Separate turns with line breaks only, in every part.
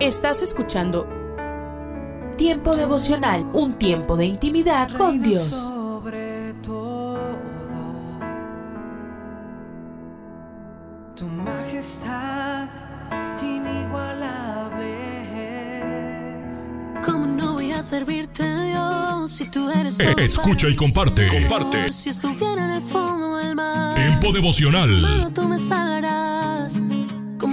Estás escuchando Tiempo devocional, un tiempo de intimidad con Dios.
Sobre todo, tu majestad inigualable es.
¿Cómo no voy a servirte, Dios, si tú eres
Eh,
todo
escucha y comparte.
Comparte. Si estuviera en el fondo del mar,
Tiempo devocional
mano, tú me salvarás.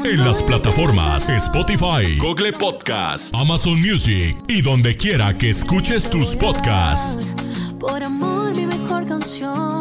¿Cómo
en las plataformas? Spotify, Google Podcast, Amazon Music y donde quiera que escuches tus podcasts.
Por amor, mi mejor canción.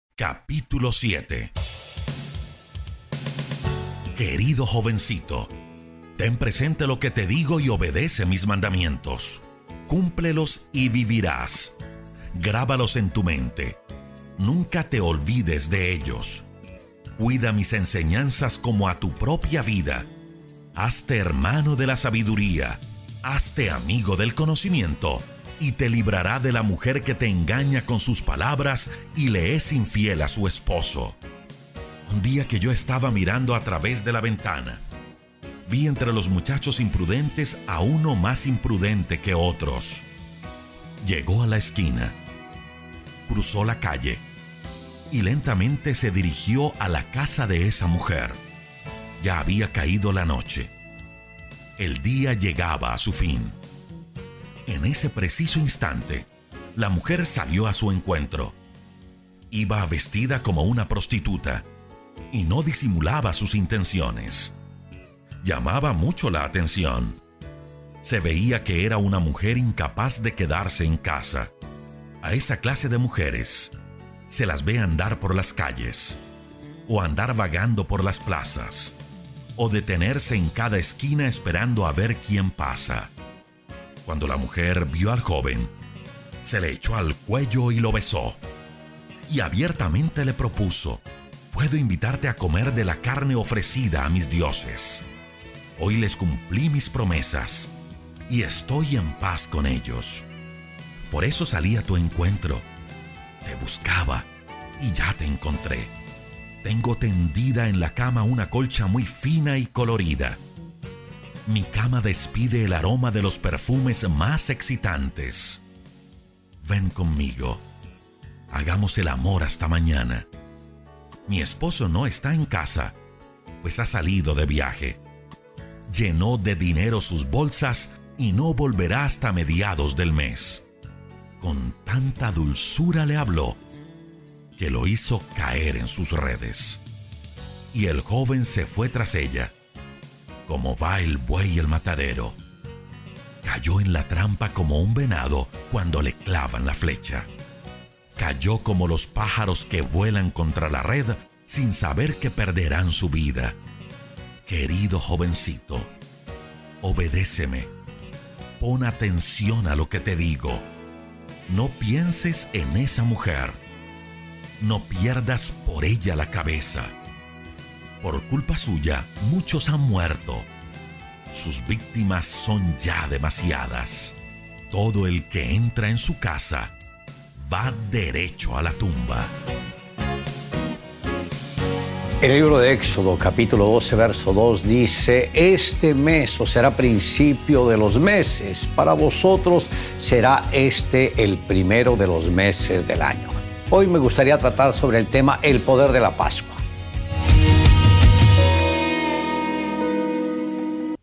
capítulo 7. Querido jovencito, ten presente lo que te digo y obedece mis mandamientos. Cúmplelos y vivirás. Grábalos en tu mente. Nunca te olvides de ellos. Cuida mis enseñanzas como a tu propia vida. Hazte hermano de la sabiduría, hazte amigo del conocimiento, y te librará de la mujer que te engaña con sus palabras y le es infiel a su esposo. Un día que yo estaba mirando a través de la ventana, vi entre los muchachos imprudentes a uno más imprudente que otros. Llegó a la esquina, cruzó la calle y lentamente se dirigió a la casa de esa mujer. Ya había caído la noche. El día llegaba a su fin. En ese preciso instante, la mujer salió a su encuentro. Iba vestida como una prostituta y no disimulaba sus intenciones. Llamaba mucho la atención. Se veía que era una mujer incapaz de quedarse en casa. A esa clase de mujeres se las ve andar por las calles, o andar vagando por las plazas, o detenerse en cada esquina esperando a ver quién pasa. Cuando la mujer vio al joven, se le echó al cuello y lo besó, y abiertamente le propuso, puedo invitarte a comer de la carne ofrecida a mis dioses. Hoy les cumplí mis promesas, y estoy en paz con ellos. Por eso salí a tu encuentro. Te buscaba y ya te encontré. Tengo tendida en la cama una colcha muy fina y colorida. Mi cama despide el aroma de los perfumes más excitantes. Ven conmigo. Hagamos el amor hasta mañana. Mi esposo no está en casa, pues ha salido de viaje. Llenó de dinero sus bolsas y no volverá hasta mediados del mes con tanta dulzura le habló que lo hizo caer en sus redes. Y el joven se fue tras ella, como va el buey el matadero. Cayó en la trampa como un venado cuando le clavan la flecha. Cayó como los pájaros que vuelan contra la red sin saber que perderán su vida. Querido jovencito, obedéceme. Pon atención a lo que te digo. No pienses en esa mujer. No pierdas por ella la cabeza. Por culpa suya, muchos han muerto. Sus víctimas son ya demasiadas. Todo el que entra en su casa va derecho a la tumba.
El libro de Éxodo, capítulo 12, verso 2 dice, este mes o será principio de los meses, para vosotros será este el primero de los meses del año. Hoy me gustaría tratar sobre el tema el poder de la Pascua.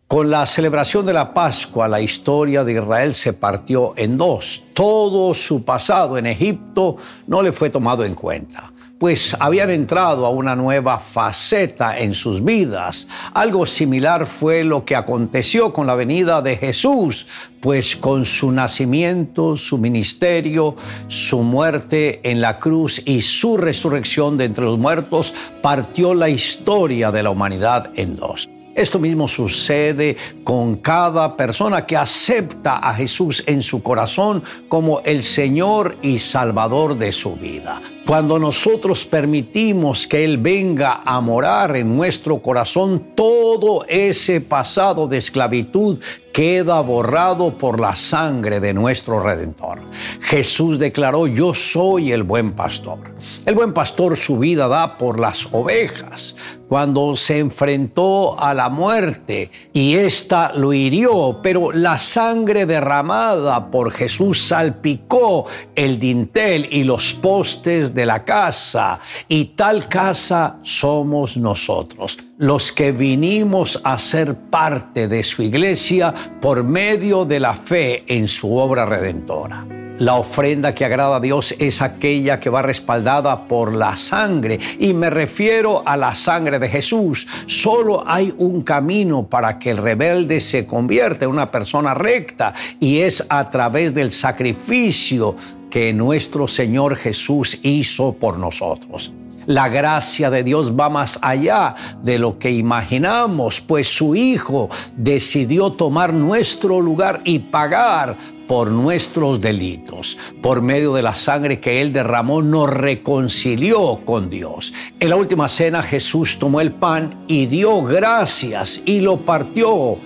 Con la celebración de la Pascua, la historia de Israel se partió en dos. Todo su pasado en Egipto no le fue tomado en cuenta pues habían entrado a una nueva faceta en sus vidas. Algo similar fue lo que aconteció con la venida de Jesús, pues con su nacimiento, su ministerio, su muerte en la cruz y su resurrección de entre los muertos, partió la historia de la humanidad en dos. Esto mismo sucede con cada persona que acepta a Jesús en su corazón como el Señor y Salvador de su vida. Cuando nosotros permitimos que Él venga a morar en nuestro corazón, todo ese pasado de esclavitud queda borrado por la sangre de nuestro Redentor. Jesús declaró, yo soy el buen pastor. El buen pastor su vida da por las ovejas. Cuando se enfrentó a la muerte y ésta lo hirió, pero la sangre derramada por Jesús salpicó el dintel y los postes de la casa. Y tal casa somos nosotros los que vinimos a ser parte de su iglesia por medio de la fe en su obra redentora. La ofrenda que agrada a Dios es aquella que va respaldada por la sangre. Y me refiero a la sangre de Jesús. Solo hay un camino para que el rebelde se convierta en una persona recta y es a través del sacrificio que nuestro Señor Jesús hizo por nosotros. La gracia de Dios va más allá de lo que imaginamos, pues su Hijo decidió tomar nuestro lugar y pagar por nuestros delitos. Por medio de la sangre que Él derramó, nos reconcilió con Dios. En la última cena Jesús tomó el pan y dio gracias y lo partió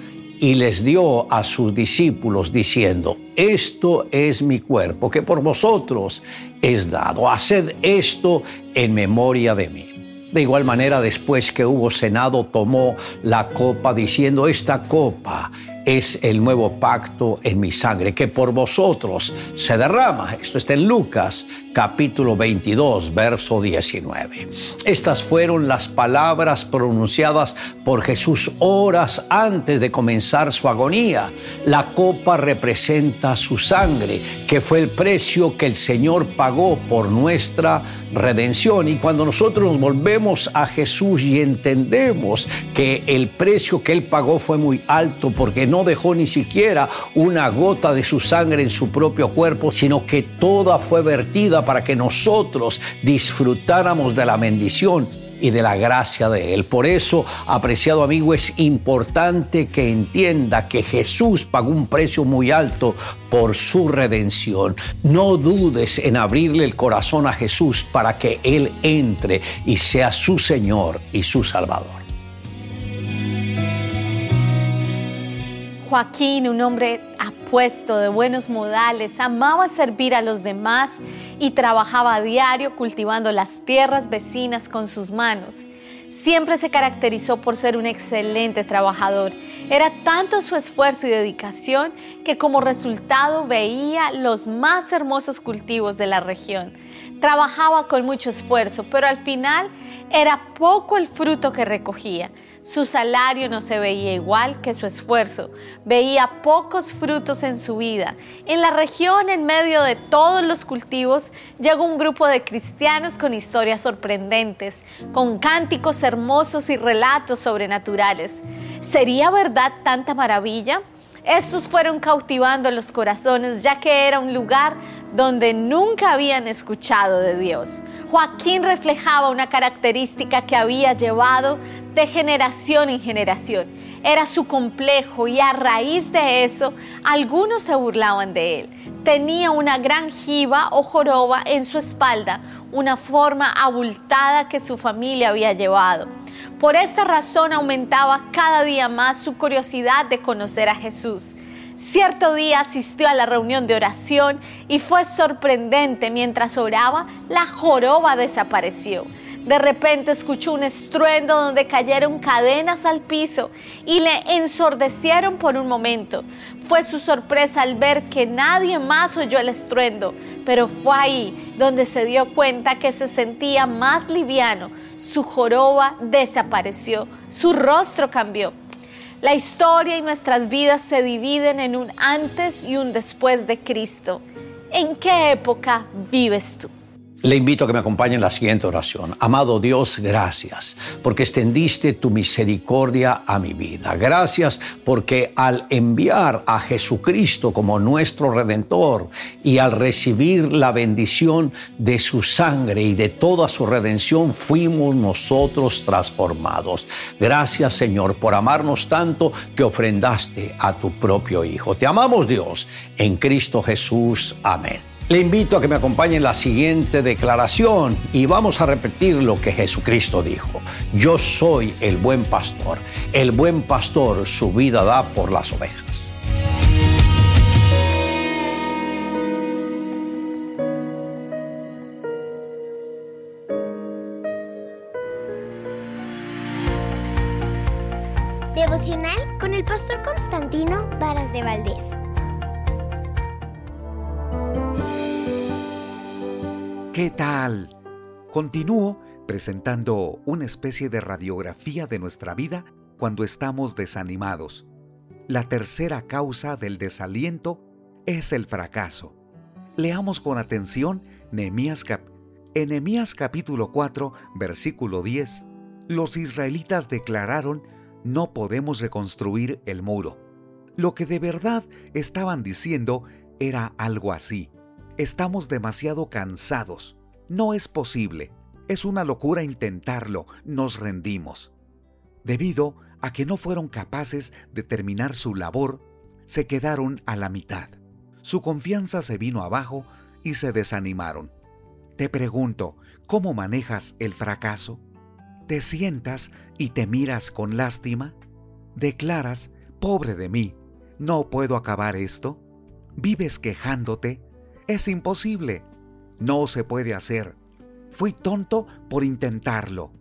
y les dio a sus discípulos diciendo, esto es mi cuerpo que por vosotros es dado, haced esto en memoria de mí. De igual manera, después que hubo cenado, tomó la copa diciendo, esta copa es el nuevo pacto en mi sangre, que por vosotros se derrama. Esto está en Lucas capítulo 22, verso 19. Estas fueron las palabras pronunciadas por Jesús horas antes de comenzar su agonía. La copa representa su sangre, que fue el precio que el Señor pagó por nuestra redención. Y cuando nosotros nos volvemos a Jesús y entendemos que el precio que Él pagó fue muy alto porque no dejó ni siquiera una gota de su sangre en su propio cuerpo, sino que toda fue vertida para que nosotros disfrutáramos de la bendición y de la gracia de Él. Por eso, apreciado amigo, es importante que entienda que Jesús pagó un precio muy alto por su redención. No dudes en abrirle el corazón a Jesús para que Él entre y sea su Señor y su Salvador.
Joaquín, un hombre apuesto, de buenos modales, amaba servir a los demás y trabajaba a diario cultivando las tierras vecinas con sus manos. Siempre se caracterizó por ser un excelente trabajador. Era tanto su esfuerzo y dedicación que como resultado veía los más hermosos cultivos de la región. Trabajaba con mucho esfuerzo, pero al final era poco el fruto que recogía. Su salario no se veía igual que su esfuerzo. Veía pocos frutos en su vida. En la región, en medio de todos los cultivos, llegó un grupo de cristianos con historias sorprendentes, con cánticos hermosos y relatos sobrenaturales. ¿Sería verdad tanta maravilla? Estos fueron cautivando los corazones, ya que era un lugar donde nunca habían escuchado de Dios. Joaquín reflejaba una característica que había llevado de generación en generación. Era su complejo y a raíz de eso algunos se burlaban de él. Tenía una gran jiba o joroba en su espalda, una forma abultada que su familia había llevado. Por esta razón aumentaba cada día más su curiosidad de conocer a Jesús. Cierto día asistió a la reunión de oración y fue sorprendente mientras oraba, la joroba desapareció. De repente escuchó un estruendo donde cayeron cadenas al piso y le ensordecieron por un momento. Fue su sorpresa al ver que nadie más oyó el estruendo, pero fue ahí donde se dio cuenta que se sentía más liviano. Su joroba desapareció, su rostro cambió. La historia y nuestras vidas se dividen en un antes y un después de Cristo. ¿En qué época vives tú?
Le invito a que me acompañe en la siguiente oración. Amado Dios, gracias porque extendiste tu misericordia a mi vida. Gracias porque al enviar a Jesucristo como nuestro redentor y al recibir la bendición de su sangre y de toda su redención, fuimos nosotros transformados. Gracias Señor por amarnos tanto que ofrendaste a tu propio Hijo. Te amamos Dios en Cristo Jesús. Amén. Le invito a que me acompañe en la siguiente declaración y vamos a repetir lo que Jesucristo dijo. Yo soy el buen pastor. El buen pastor su vida da por las ovejas.
Devocional con el pastor Constantino Varas de Valdés.
¿Qué tal? Continúo presentando una especie de radiografía de nuestra vida cuando estamos desanimados. La tercera causa del desaliento es el fracaso. Leamos con atención Nehemías, en capítulo 4, versículo 10. Los israelitas declararon, no podemos reconstruir el muro. Lo que de verdad estaban diciendo era algo así. Estamos demasiado cansados. No es posible. Es una locura intentarlo. Nos rendimos. Debido a que no fueron capaces de terminar su labor, se quedaron a la mitad. Su confianza se vino abajo y se desanimaron. Te pregunto, ¿cómo manejas el fracaso? ¿Te sientas y te miras con lástima? ¿Declaras, pobre de mí, no puedo acabar esto? ¿Vives quejándote es imposible. No se puede hacer. Fui tonto por intentarlo.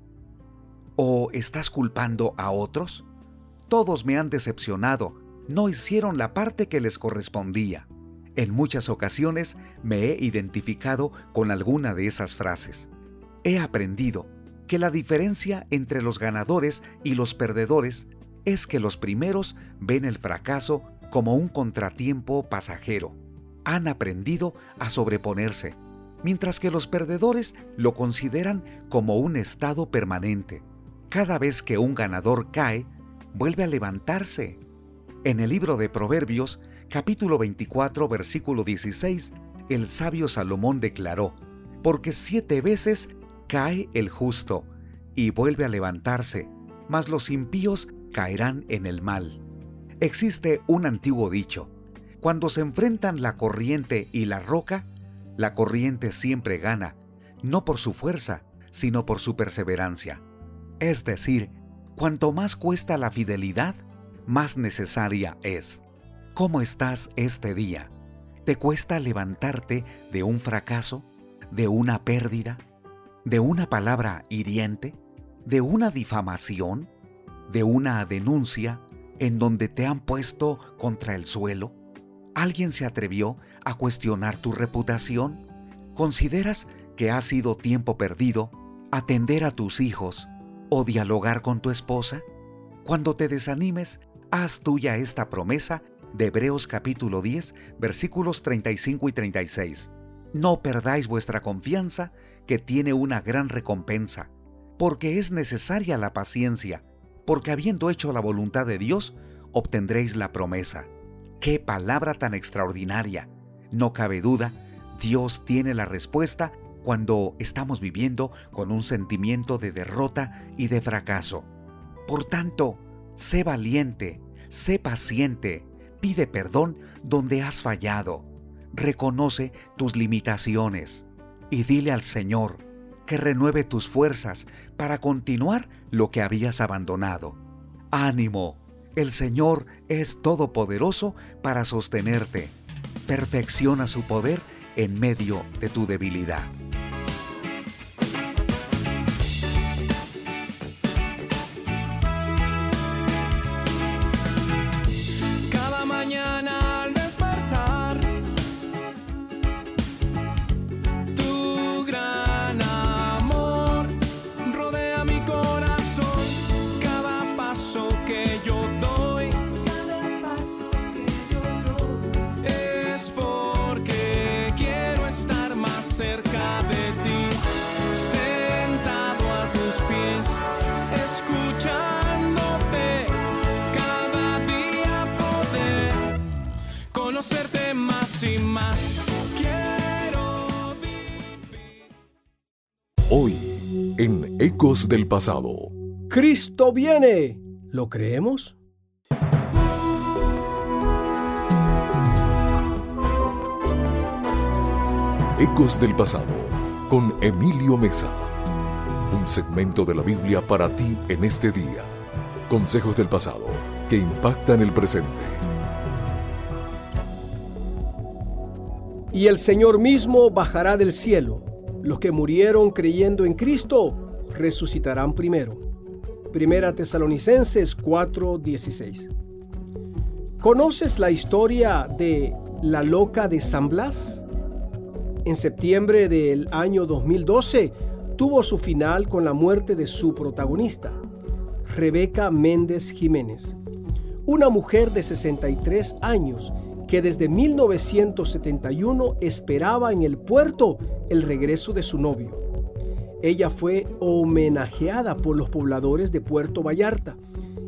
¿O estás culpando a otros? Todos me han decepcionado. No hicieron la parte que les correspondía. En muchas ocasiones me he identificado con alguna de esas frases. He aprendido que la diferencia entre los ganadores y los perdedores es que los primeros ven el fracaso como un contratiempo pasajero han aprendido a sobreponerse, mientras que los perdedores lo consideran como un estado permanente. Cada vez que un ganador cae, vuelve a levantarse. En el libro de Proverbios, capítulo 24, versículo 16, el sabio Salomón declaró, porque siete veces cae el justo y vuelve a levantarse, mas los impíos caerán en el mal. Existe un antiguo dicho, cuando se enfrentan la corriente y la roca, la corriente siempre gana, no por su fuerza, sino por su perseverancia. Es decir, cuanto más cuesta la fidelidad, más necesaria es. ¿Cómo estás este día? ¿Te cuesta levantarte de un fracaso, de una pérdida, de una palabra hiriente, de una difamación, de una denuncia en donde te han puesto contra el suelo? ¿Alguien se atrevió a cuestionar tu reputación? ¿Consideras que ha sido tiempo perdido atender a tus hijos o dialogar con tu esposa? Cuando te desanimes, haz tuya esta promesa de Hebreos capítulo 10, versículos 35 y 36. No perdáis vuestra confianza, que tiene una gran recompensa, porque es necesaria la paciencia, porque habiendo hecho la voluntad de Dios, obtendréis la promesa. ¡Qué palabra tan extraordinaria! No cabe duda, Dios tiene la respuesta cuando estamos viviendo con un sentimiento de derrota y de fracaso. Por tanto, sé valiente, sé paciente, pide perdón donde has fallado, reconoce tus limitaciones y dile al Señor que renueve tus fuerzas para continuar lo que habías abandonado. Ánimo, el Señor es todopoderoso para sostenerte. Perfecciona su poder en medio de tu debilidad.
En Ecos del Pasado.
Cristo viene. ¿Lo creemos?
Ecos del Pasado con Emilio Mesa. Un segmento de la Biblia para ti en este día. Consejos del pasado que impactan el presente.
Y el Señor mismo bajará del cielo. Los que murieron creyendo en Cristo resucitarán primero. Primera Tesalonicenses 4:16. ¿Conoces la historia de la loca de San Blas? En septiembre del año 2012 tuvo su final con la muerte de su protagonista, Rebeca Méndez Jiménez, una mujer de 63 años que desde 1971 esperaba en el puerto el regreso de su novio. Ella fue homenajeada por los pobladores de Puerto Vallarta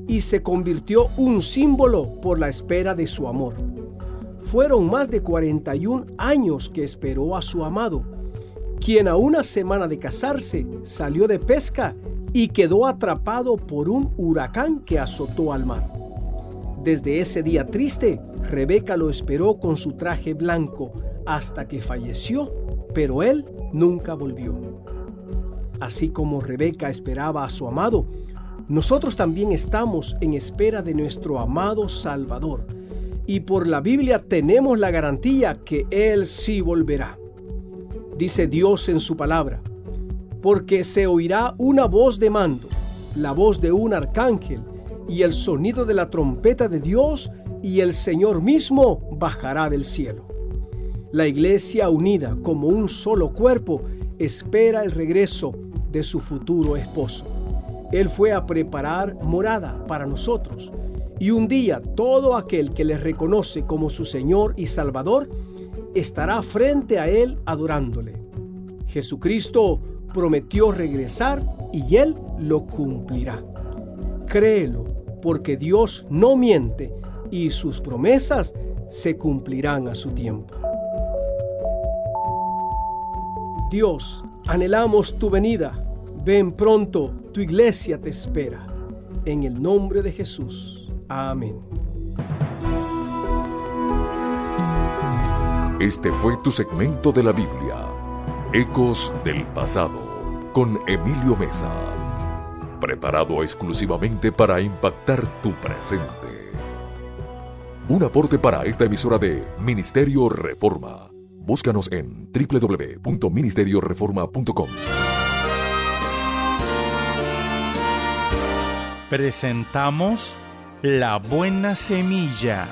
y se convirtió un símbolo por la espera de su amor. Fueron más de 41 años que esperó a su amado, quien a una semana de casarse salió de pesca y quedó atrapado por un huracán que azotó al mar. Desde ese día triste, Rebeca lo esperó con su traje blanco hasta que falleció, pero él nunca volvió. Así como Rebeca esperaba a su amado, nosotros también estamos en espera de nuestro amado Salvador y por la Biblia tenemos la garantía que Él sí volverá. Dice Dios en su palabra, porque se oirá una voz de mando, la voz de un arcángel y el sonido de la trompeta de Dios y el Señor mismo bajará del cielo. La iglesia unida como un solo cuerpo espera el regreso de su futuro esposo. Él fue a preparar morada para nosotros y un día todo aquel que le reconoce como su Señor y Salvador estará frente a Él adorándole. Jesucristo prometió regresar y Él lo cumplirá. Créelo, porque Dios no miente y sus promesas se cumplirán a su tiempo. Dios, anhelamos tu venida. Ven pronto, tu iglesia te espera. En el nombre de Jesús. Amén.
Este fue tu segmento de la Biblia, Ecos del Pasado, con Emilio Mesa, preparado exclusivamente para impactar tu presente. Un aporte para esta emisora de Ministerio Reforma. Búscanos en www.ministerioreforma.com.
Presentamos la buena semilla,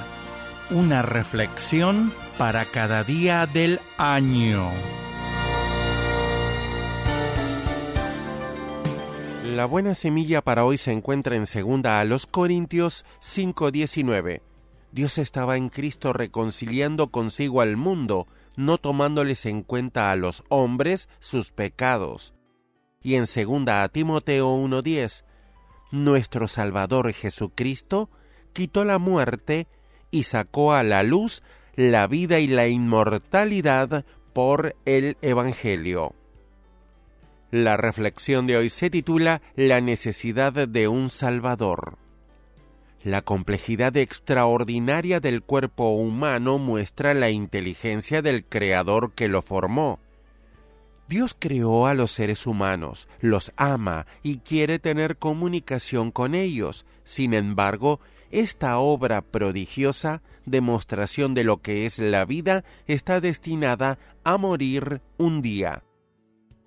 una reflexión para cada día del año.
La buena semilla para hoy se encuentra en segunda a los Corintios 5:19. Dios estaba en Cristo reconciliando consigo al mundo, no tomándoles en cuenta a los hombres sus pecados. Y en segunda a Timoteo 1:10, nuestro Salvador Jesucristo quitó la muerte y sacó a la luz la vida y la inmortalidad por el Evangelio. La reflexión de hoy se titula La necesidad de un Salvador. La complejidad extraordinaria del cuerpo humano muestra la inteligencia del Creador que lo formó. Dios creó a los seres humanos, los ama y quiere tener comunicación con ellos. Sin embargo, esta obra prodigiosa, demostración de lo que es la vida, está destinada a morir un día.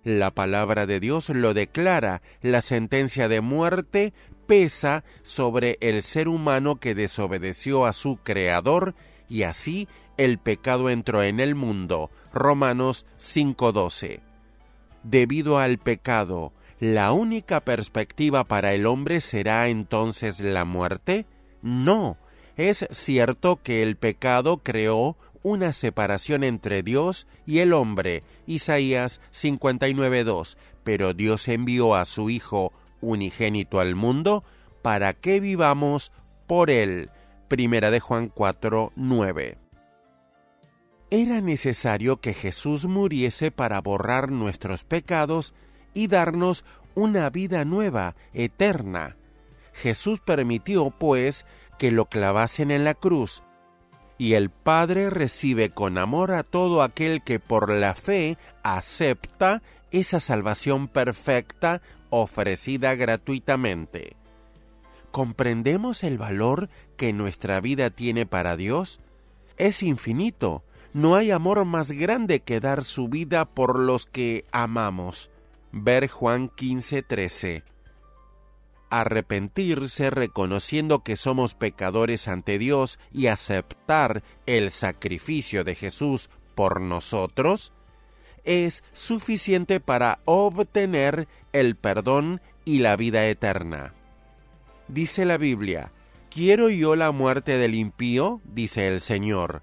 La palabra de Dios lo declara, la sentencia de muerte pesa sobre el ser humano que desobedeció a su Creador y así el pecado entró en el mundo. Romanos 5:12 debido al pecado, ¿la única perspectiva para el hombre será entonces la muerte? No. Es cierto que el pecado creó una separación entre Dios y el hombre, Isaías 59.2, pero Dios envió a su Hijo unigénito al mundo para que vivamos por él. Primera de Juan 4.9 era necesario que Jesús muriese para borrar nuestros pecados y darnos una vida nueva, eterna. Jesús permitió, pues, que lo clavasen en la cruz, y el Padre recibe con amor a todo aquel que por la fe acepta esa salvación perfecta ofrecida gratuitamente. ¿Comprendemos el valor que nuestra vida tiene para Dios? Es infinito. No hay amor más grande que dar su vida por los que amamos. Ver Juan 15:13. Arrepentirse reconociendo que somos pecadores ante Dios y aceptar el sacrificio de Jesús por nosotros es suficiente para obtener el perdón y la vida eterna. Dice la Biblia, ¿quiero yo la muerte del impío? dice el Señor.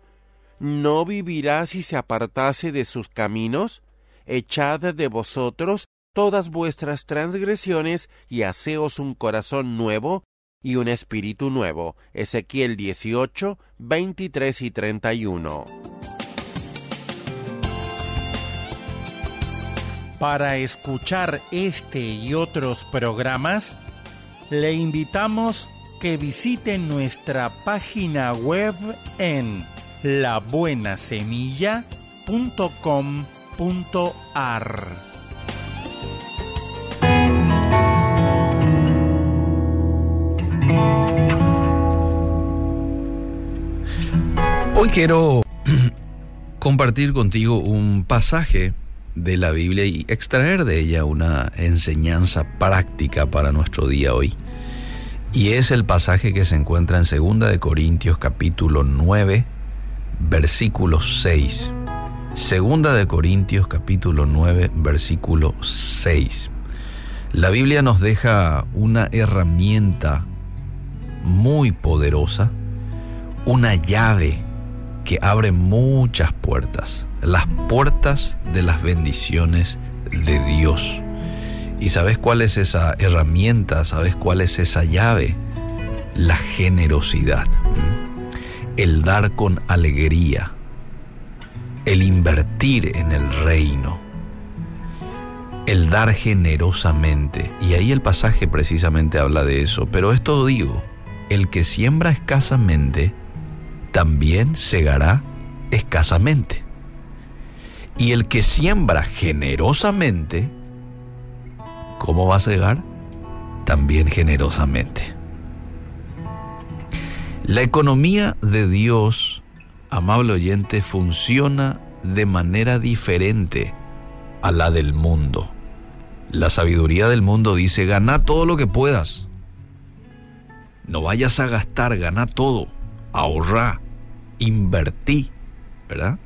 ¿No vivirá si se apartase de sus caminos? Echad de vosotros todas vuestras transgresiones y haceos un corazón nuevo y un espíritu nuevo. Ezequiel 18, 23 y 31.
Para escuchar este y otros programas, le invitamos que visite nuestra página web en labuenasemilla.com.ar.
Hoy quiero compartir contigo un pasaje de la Biblia y extraer de ella una enseñanza práctica para nuestro día hoy. Y es el pasaje que se encuentra en 2 de Corintios capítulo 9, versículo 6. Segunda de Corintios capítulo 9, versículo 6. La Biblia nos deja una herramienta muy poderosa, una llave que abre muchas puertas, las puertas de las bendiciones de Dios. ¿Y sabes cuál es esa herramienta? ¿Sabes cuál es esa llave? La generosidad. El dar con alegría. El invertir en el reino. El dar generosamente. Y ahí el pasaje precisamente habla de eso. Pero esto digo, el que siembra escasamente, también segará escasamente. Y el que siembra generosamente, ¿cómo va a segar? También generosamente. La economía de Dios, amable oyente, funciona de manera diferente a la del mundo. La sabiduría del mundo dice, gana todo lo que puedas. No vayas a gastar, gana todo ahorrar, invertí, ¿verdad?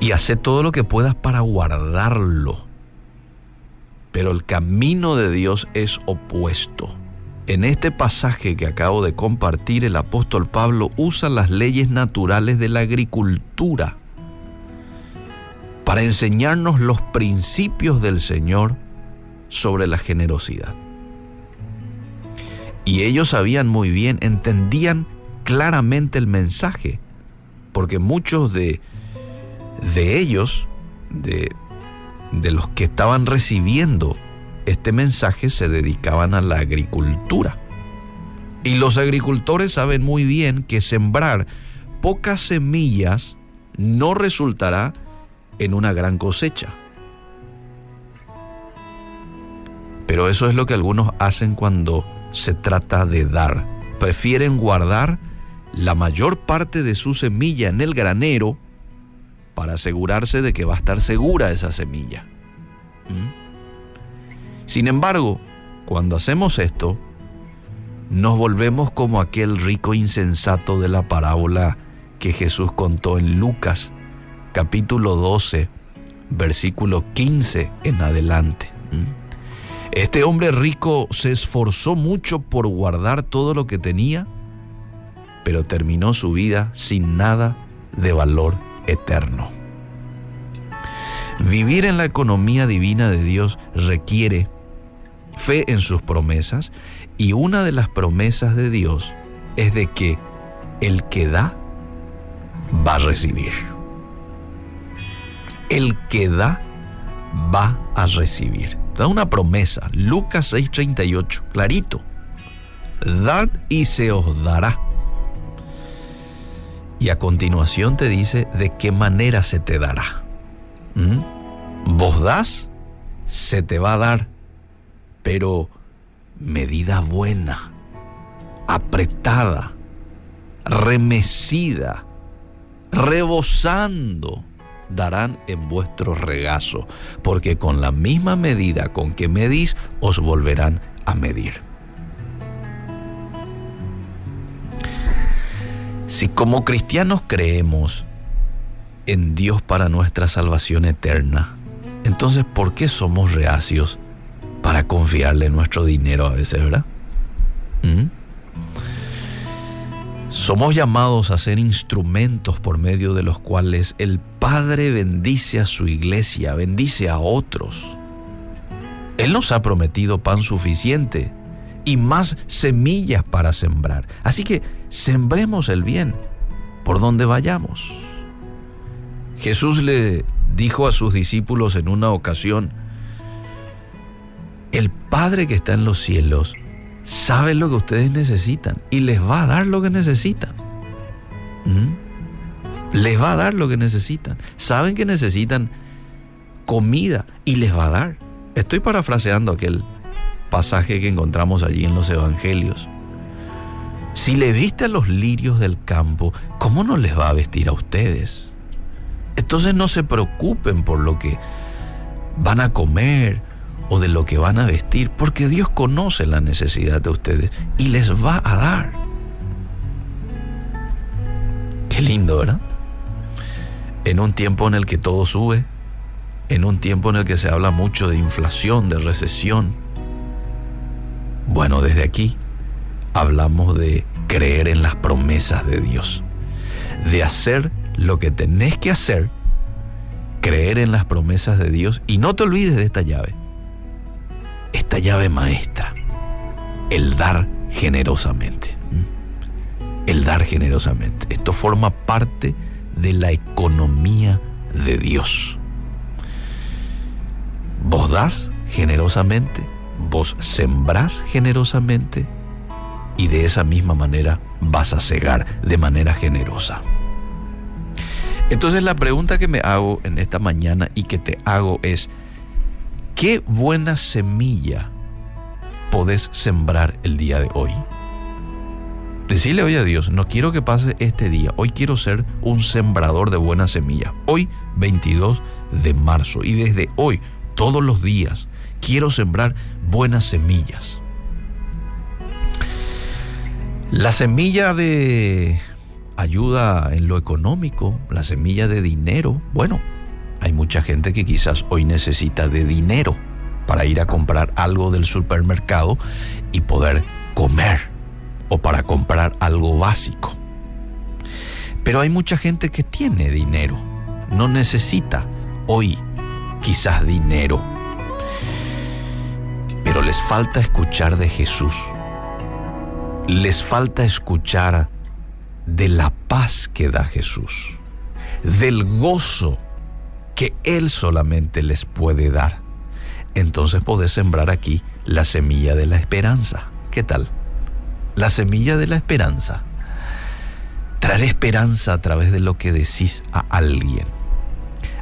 Y hacer todo lo que puedas para guardarlo. Pero el camino de Dios es opuesto. En este pasaje que acabo de compartir, el apóstol Pablo usa las leyes naturales de la agricultura para enseñarnos los principios del Señor sobre la generosidad. Y ellos sabían muy bien, entendían claramente el mensaje, porque muchos de, de ellos, de, de los que estaban recibiendo este mensaje, se dedicaban a la agricultura. Y los agricultores saben muy bien que sembrar pocas semillas no resultará en una gran cosecha. Pero eso es lo que algunos hacen cuando se trata de dar. Prefieren guardar la mayor parte de su semilla en el granero para asegurarse de que va a estar segura esa semilla. ¿Mm? Sin embargo, cuando hacemos esto, nos volvemos como aquel rico insensato de la parábola que Jesús contó en Lucas capítulo 12, versículo 15 en adelante. ¿Mm? Este hombre rico se esforzó mucho por guardar todo lo que tenía, pero terminó su vida sin nada de valor eterno. Vivir en la economía divina de Dios requiere fe en sus promesas y una de las promesas de Dios es de que el que da va a recibir. El que da va a recibir. Da una promesa, Lucas 6:38, clarito. Dad y se os dará. Y a continuación te dice de qué manera se te dará. ¿Mm? Vos das, se te va a dar, pero medida buena, apretada, remecida, rebosando, darán en vuestro regazo, porque con la misma medida con que medís, os volverán a medir. Si como cristianos creemos en Dios para nuestra salvación eterna, entonces ¿por qué somos reacios para confiarle nuestro dinero a veces, verdad? ¿Mm? Somos llamados a ser instrumentos por medio de los cuales el Padre bendice a su iglesia, bendice a otros. Él nos ha prometido pan suficiente y más semillas para sembrar. Así que sembremos el bien por donde vayamos. Jesús le dijo a sus discípulos en una ocasión, el Padre que está en los cielos sabe lo que ustedes necesitan y les va a dar lo que necesitan. ¿Mm? Les va a dar lo que necesitan. Saben que necesitan comida y les va a dar. Estoy parafraseando aquel pasaje que encontramos allí en los evangelios. Si le viste a los lirios del campo, ¿cómo no les va a vestir a ustedes? Entonces no se preocupen por lo que van a comer o de lo que van a vestir, porque Dios conoce la necesidad de ustedes y les va a dar. Qué lindo, ¿verdad? En un tiempo en el que todo sube, en un tiempo en el que se habla mucho de inflación, de recesión. Bueno, desde aquí hablamos de creer en las promesas de Dios, de hacer lo que tenés que hacer, creer en las promesas de Dios y no te olvides de esta llave esta llave maestra, el dar generosamente. El dar generosamente. Esto forma parte de la economía de Dios. Vos das generosamente, vos sembrás generosamente y de esa misma manera vas a cegar de manera generosa. Entonces la pregunta que me hago en esta mañana y que te hago es, ¿Qué buena semilla podés sembrar el día de hoy? Decirle hoy a Dios, no quiero que pase este día, hoy quiero ser un sembrador de buenas semillas. Hoy 22 de marzo y desde hoy, todos los días, quiero sembrar buenas semillas. La semilla de ayuda en lo económico, la semilla de dinero, bueno, hay mucha gente que quizás hoy necesita de dinero para ir a comprar algo del supermercado y poder comer o para comprar algo básico. Pero hay mucha gente que tiene dinero, no necesita hoy quizás dinero, pero les falta escuchar de Jesús, les falta escuchar de la paz que da Jesús, del gozo que Él solamente les puede dar. Entonces podés sembrar aquí la semilla de la esperanza. ¿Qué tal? La semilla de la esperanza. Traer esperanza a través de lo que decís a alguien.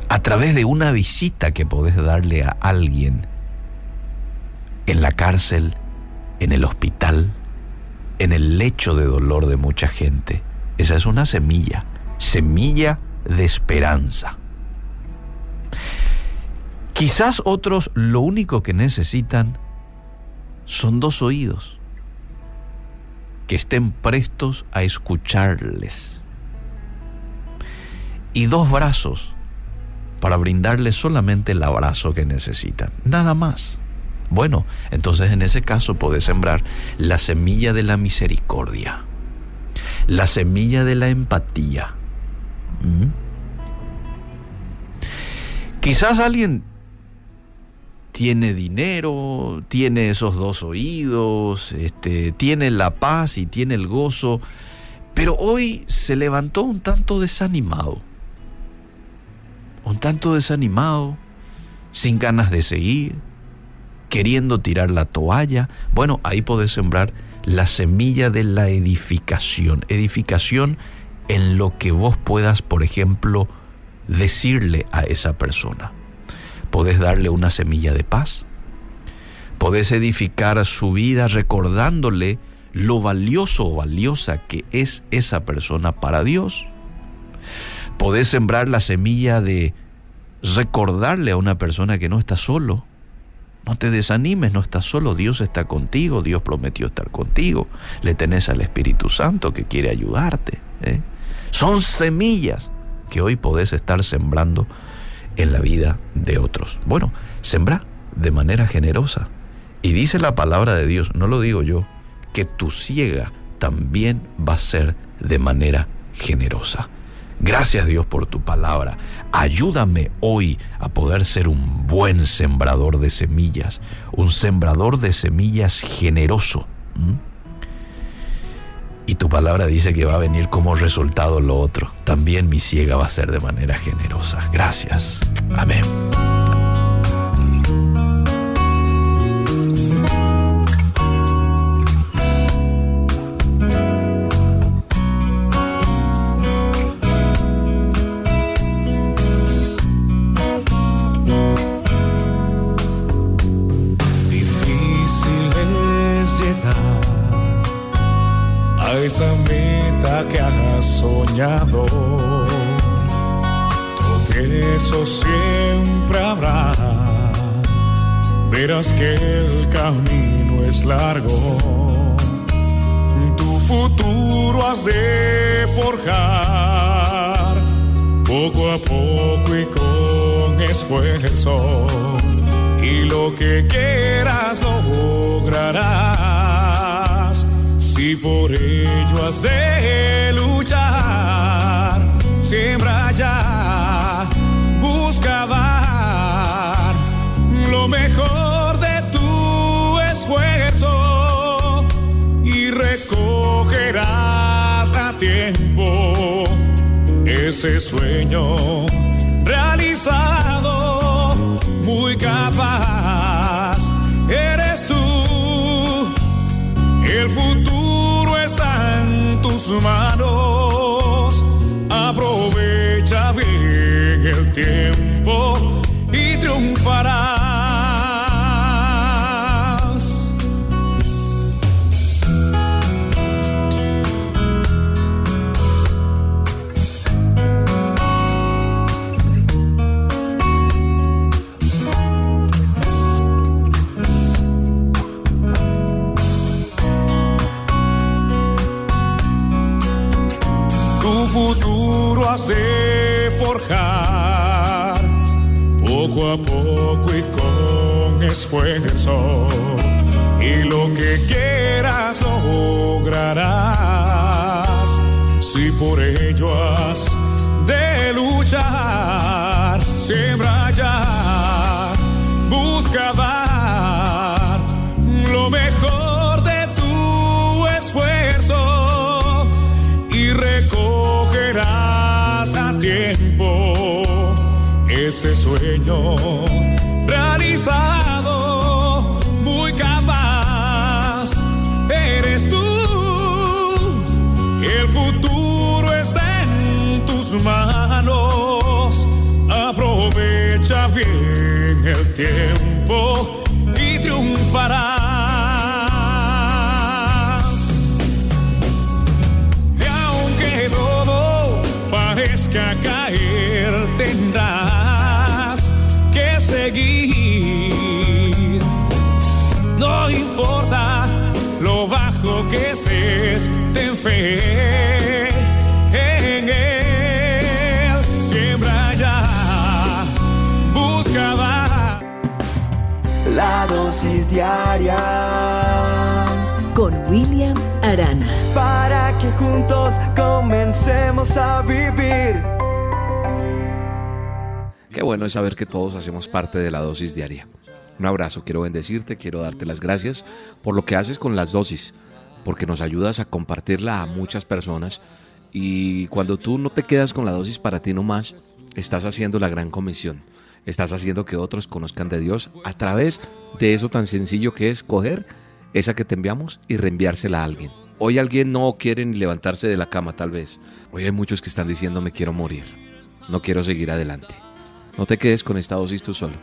A través de una visita que podés darle a alguien en la cárcel, en el hospital, en el lecho de dolor de mucha gente. Esa es una semilla, semilla de esperanza. Quizás otros lo único que necesitan son dos oídos que estén prestos a escucharles y dos brazos para brindarles solamente el abrazo que necesitan, nada más. Bueno, entonces en ese caso puedes sembrar la semilla de la misericordia, la semilla de la empatía. ¿Mm? Quizás alguien tiene dinero, tiene esos dos oídos, este, tiene la paz y tiene el gozo, pero hoy se levantó un tanto desanimado, un tanto desanimado, sin ganas de seguir, queriendo tirar la toalla. Bueno, ahí podés sembrar la semilla de la edificación. Edificación en lo que vos puedas, por ejemplo, decirle a esa persona. Podés darle una semilla de paz. Podés edificar su vida recordándole lo valioso o valiosa que es esa persona para Dios. Podés sembrar la semilla de recordarle a una persona que no está solo. No te desanimes, no estás solo, Dios está contigo, Dios prometió estar contigo. Le tenés al Espíritu Santo que quiere ayudarte. ¿eh? Son semillas que hoy podés estar sembrando en la vida de otros. Bueno, sembra de manera generosa. Y dice la palabra de Dios, no lo digo yo, que tu ciega también va a ser de manera generosa. Gracias Dios por tu palabra. Ayúdame hoy a poder ser un buen sembrador de semillas, un sembrador de semillas generoso. Y tu palabra dice que va a venir como resultado lo otro. También mi ciega va a ser de manera generosa. Gracias. Amén.
Esfuerzo. Y lo que quieras lograrás si por ello has de luchar. Aprovecha bien el tiempo
diaria
con William Arana.
para que juntos comencemos a vivir.
Qué bueno es saber que todos hacemos parte de la dosis diaria. Un abrazo, quiero bendecirte, quiero darte las gracias por lo que haces con las dosis, porque nos ayudas a compartirla a muchas personas y cuando tú no te quedas con la dosis para ti nomás, estás haciendo la gran comisión. Estás haciendo que otros conozcan de Dios a través de eso tan sencillo que es coger esa que te enviamos y reenviársela a alguien. Hoy alguien no quiere ni levantarse de la cama tal vez. Hoy hay muchos que están diciendo me quiero morir. No quiero seguir adelante. No te quedes con esta dosis tú solo.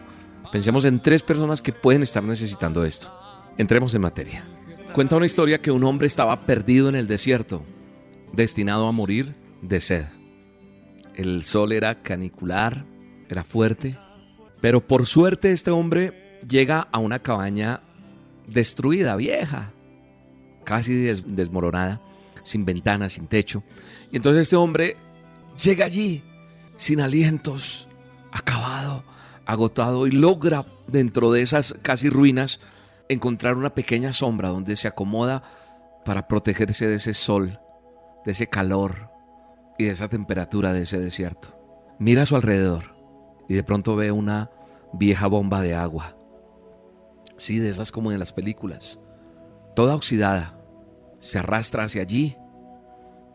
Pensemos en tres personas que pueden estar necesitando esto. Entremos en materia. Cuenta una historia que un hombre estaba perdido en el desierto, destinado a morir de sed. El sol era canicular, era fuerte, pero por suerte este hombre llega a una cabaña destruida, vieja, casi desmoronada, sin ventanas, sin techo. Y entonces este hombre llega allí, sin alientos, acabado, agotado, y logra dentro de esas casi ruinas encontrar una pequeña sombra donde se acomoda para protegerse de ese sol, de ese calor y de esa temperatura de ese desierto. Mira a su alrededor y de pronto ve una vieja bomba de agua. Sí, de esas como en las películas. Toda oxidada. Se arrastra hacia allí.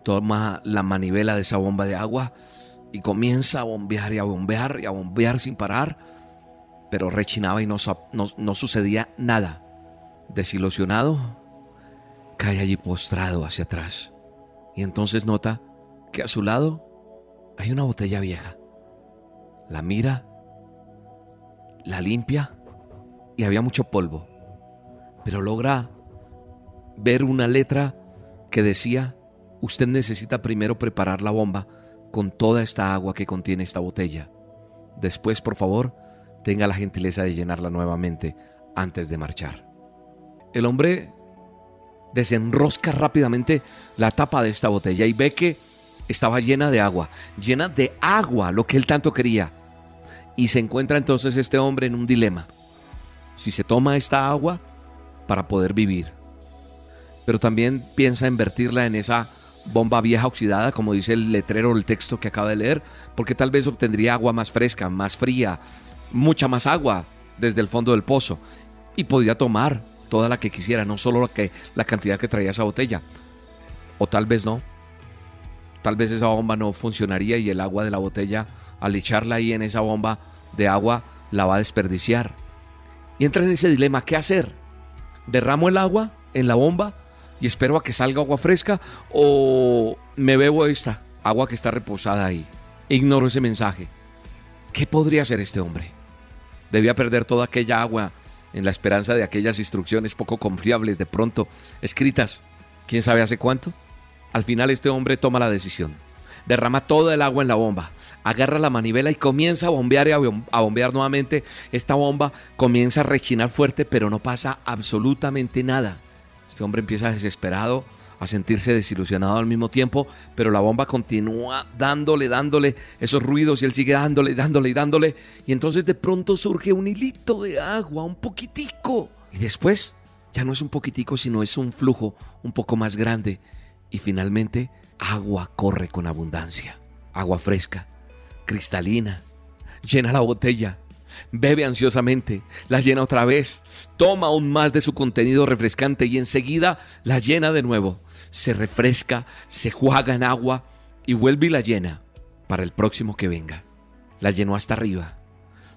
Toma la manivela de esa bomba de agua y comienza a bombear y a bombear y a bombear sin parar. Pero rechinaba y no, no, no sucedía nada. Desilusionado, cae allí postrado hacia atrás. Y entonces nota que a su lado hay una botella vieja. La mira, la limpia y había mucho polvo. Pero logra ver una letra que decía, usted necesita primero preparar la bomba con toda esta agua que contiene esta botella. Después, por favor, tenga la gentileza de llenarla nuevamente antes de marchar. El hombre desenrosca rápidamente la tapa de esta botella y ve que estaba llena de agua, llena de agua, lo que él tanto quería. Y se encuentra entonces este hombre en un dilema. Si se toma esta agua para poder vivir, pero también piensa en vertirla en esa bomba vieja oxidada, como dice el letrero o el texto que acaba de leer, porque tal vez obtendría agua más fresca, más fría, mucha más agua desde el fondo del pozo y podría tomar toda la que quisiera, no solo la, que, la cantidad que traía esa botella. O tal vez no. Tal vez esa bomba no funcionaría y el agua de la botella, al echarla ahí en esa bomba de agua, la va a desperdiciar. Y entra en ese dilema, ¿qué hacer? ¿Derramo el agua en la bomba y espero a que salga agua fresca o me bebo esta agua que está reposada ahí? Ignoro ese mensaje. ¿Qué podría hacer este hombre? Debía perder toda aquella agua en la esperanza de aquellas instrucciones poco confiables de pronto escritas, quién sabe hace cuánto. Al final este hombre toma la decisión, derrama toda el agua en la bomba, agarra la manivela y comienza a bombear y a bombear nuevamente. Esta bomba comienza a rechinar fuerte, pero no pasa absolutamente nada. Este hombre empieza desesperado a sentirse desilusionado al mismo tiempo, pero la bomba continúa dándole, dándole esos ruidos y él sigue dándole, dándole y dándole. Y entonces de pronto surge un hilito de agua, un poquitico. Y después ya no es un poquitico, sino es un flujo un poco más grande. Y finalmente agua corre con abundancia. Agua fresca, cristalina. Llena la botella bebe ansiosamente, la llena otra vez, toma aún más de su contenido refrescante y enseguida la llena de nuevo se refresca, se juega en agua y vuelve y la llena para el próximo que venga. La llenó hasta arriba.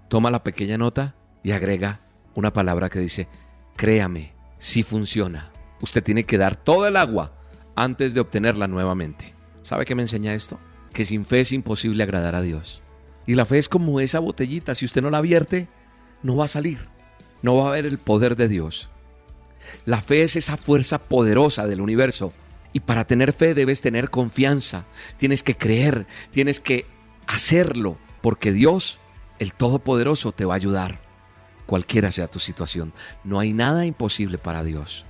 Toma la pequeña nota y agrega una palabra que dice, créame, si funciona. Usted tiene que dar todo el agua antes de obtenerla nuevamente. ¿Sabe qué me enseña esto? Que sin fe es imposible agradar a Dios. Y la fe es como esa botellita, si usted no la vierte, no va a salir. No va a haber el poder de Dios. La fe es esa fuerza poderosa del universo y para tener fe debes tener confianza, tienes que creer, tienes que hacerlo, porque Dios, el Todopoderoso, te va a ayudar, cualquiera sea tu situación. No hay nada imposible para Dios.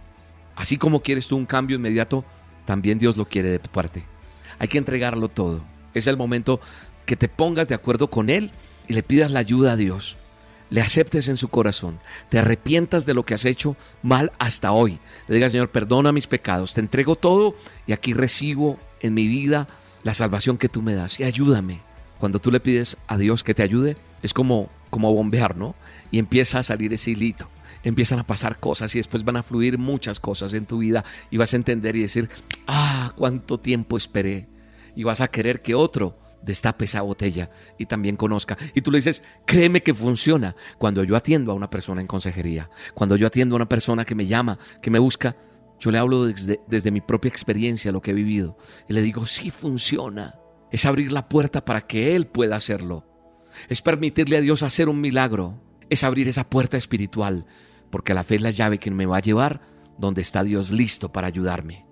Así como quieres tú un cambio inmediato, también Dios lo quiere de tu parte. Hay que entregarlo todo. Es el momento que te pongas de acuerdo con Él y le pidas la ayuda a Dios le aceptes en su corazón, te arrepientas de lo que has hecho mal hasta hoy. Le digas, Señor, perdona mis pecados, te entrego todo y aquí recibo en mi vida la salvación que tú me das y ayúdame. Cuando tú le pides a Dios que te ayude, es como, como bombear, ¿no? Y empieza a salir ese hilito, empiezan a pasar cosas y después van a fluir muchas cosas en tu vida y vas a entender y decir, ah, cuánto tiempo esperé. Y vas a querer que otro destape esa botella y también conozca. Y tú le dices, créeme que funciona. Cuando yo atiendo a una persona en consejería, cuando yo atiendo a una persona que me llama, que me busca, yo le hablo desde, desde mi propia experiencia, lo que he vivido. Y le digo, sí funciona. Es abrir la puerta para que Él pueda hacerlo. Es permitirle a Dios hacer un milagro. Es abrir esa puerta espiritual. Porque la fe es la llave que me va a llevar donde está Dios listo para ayudarme.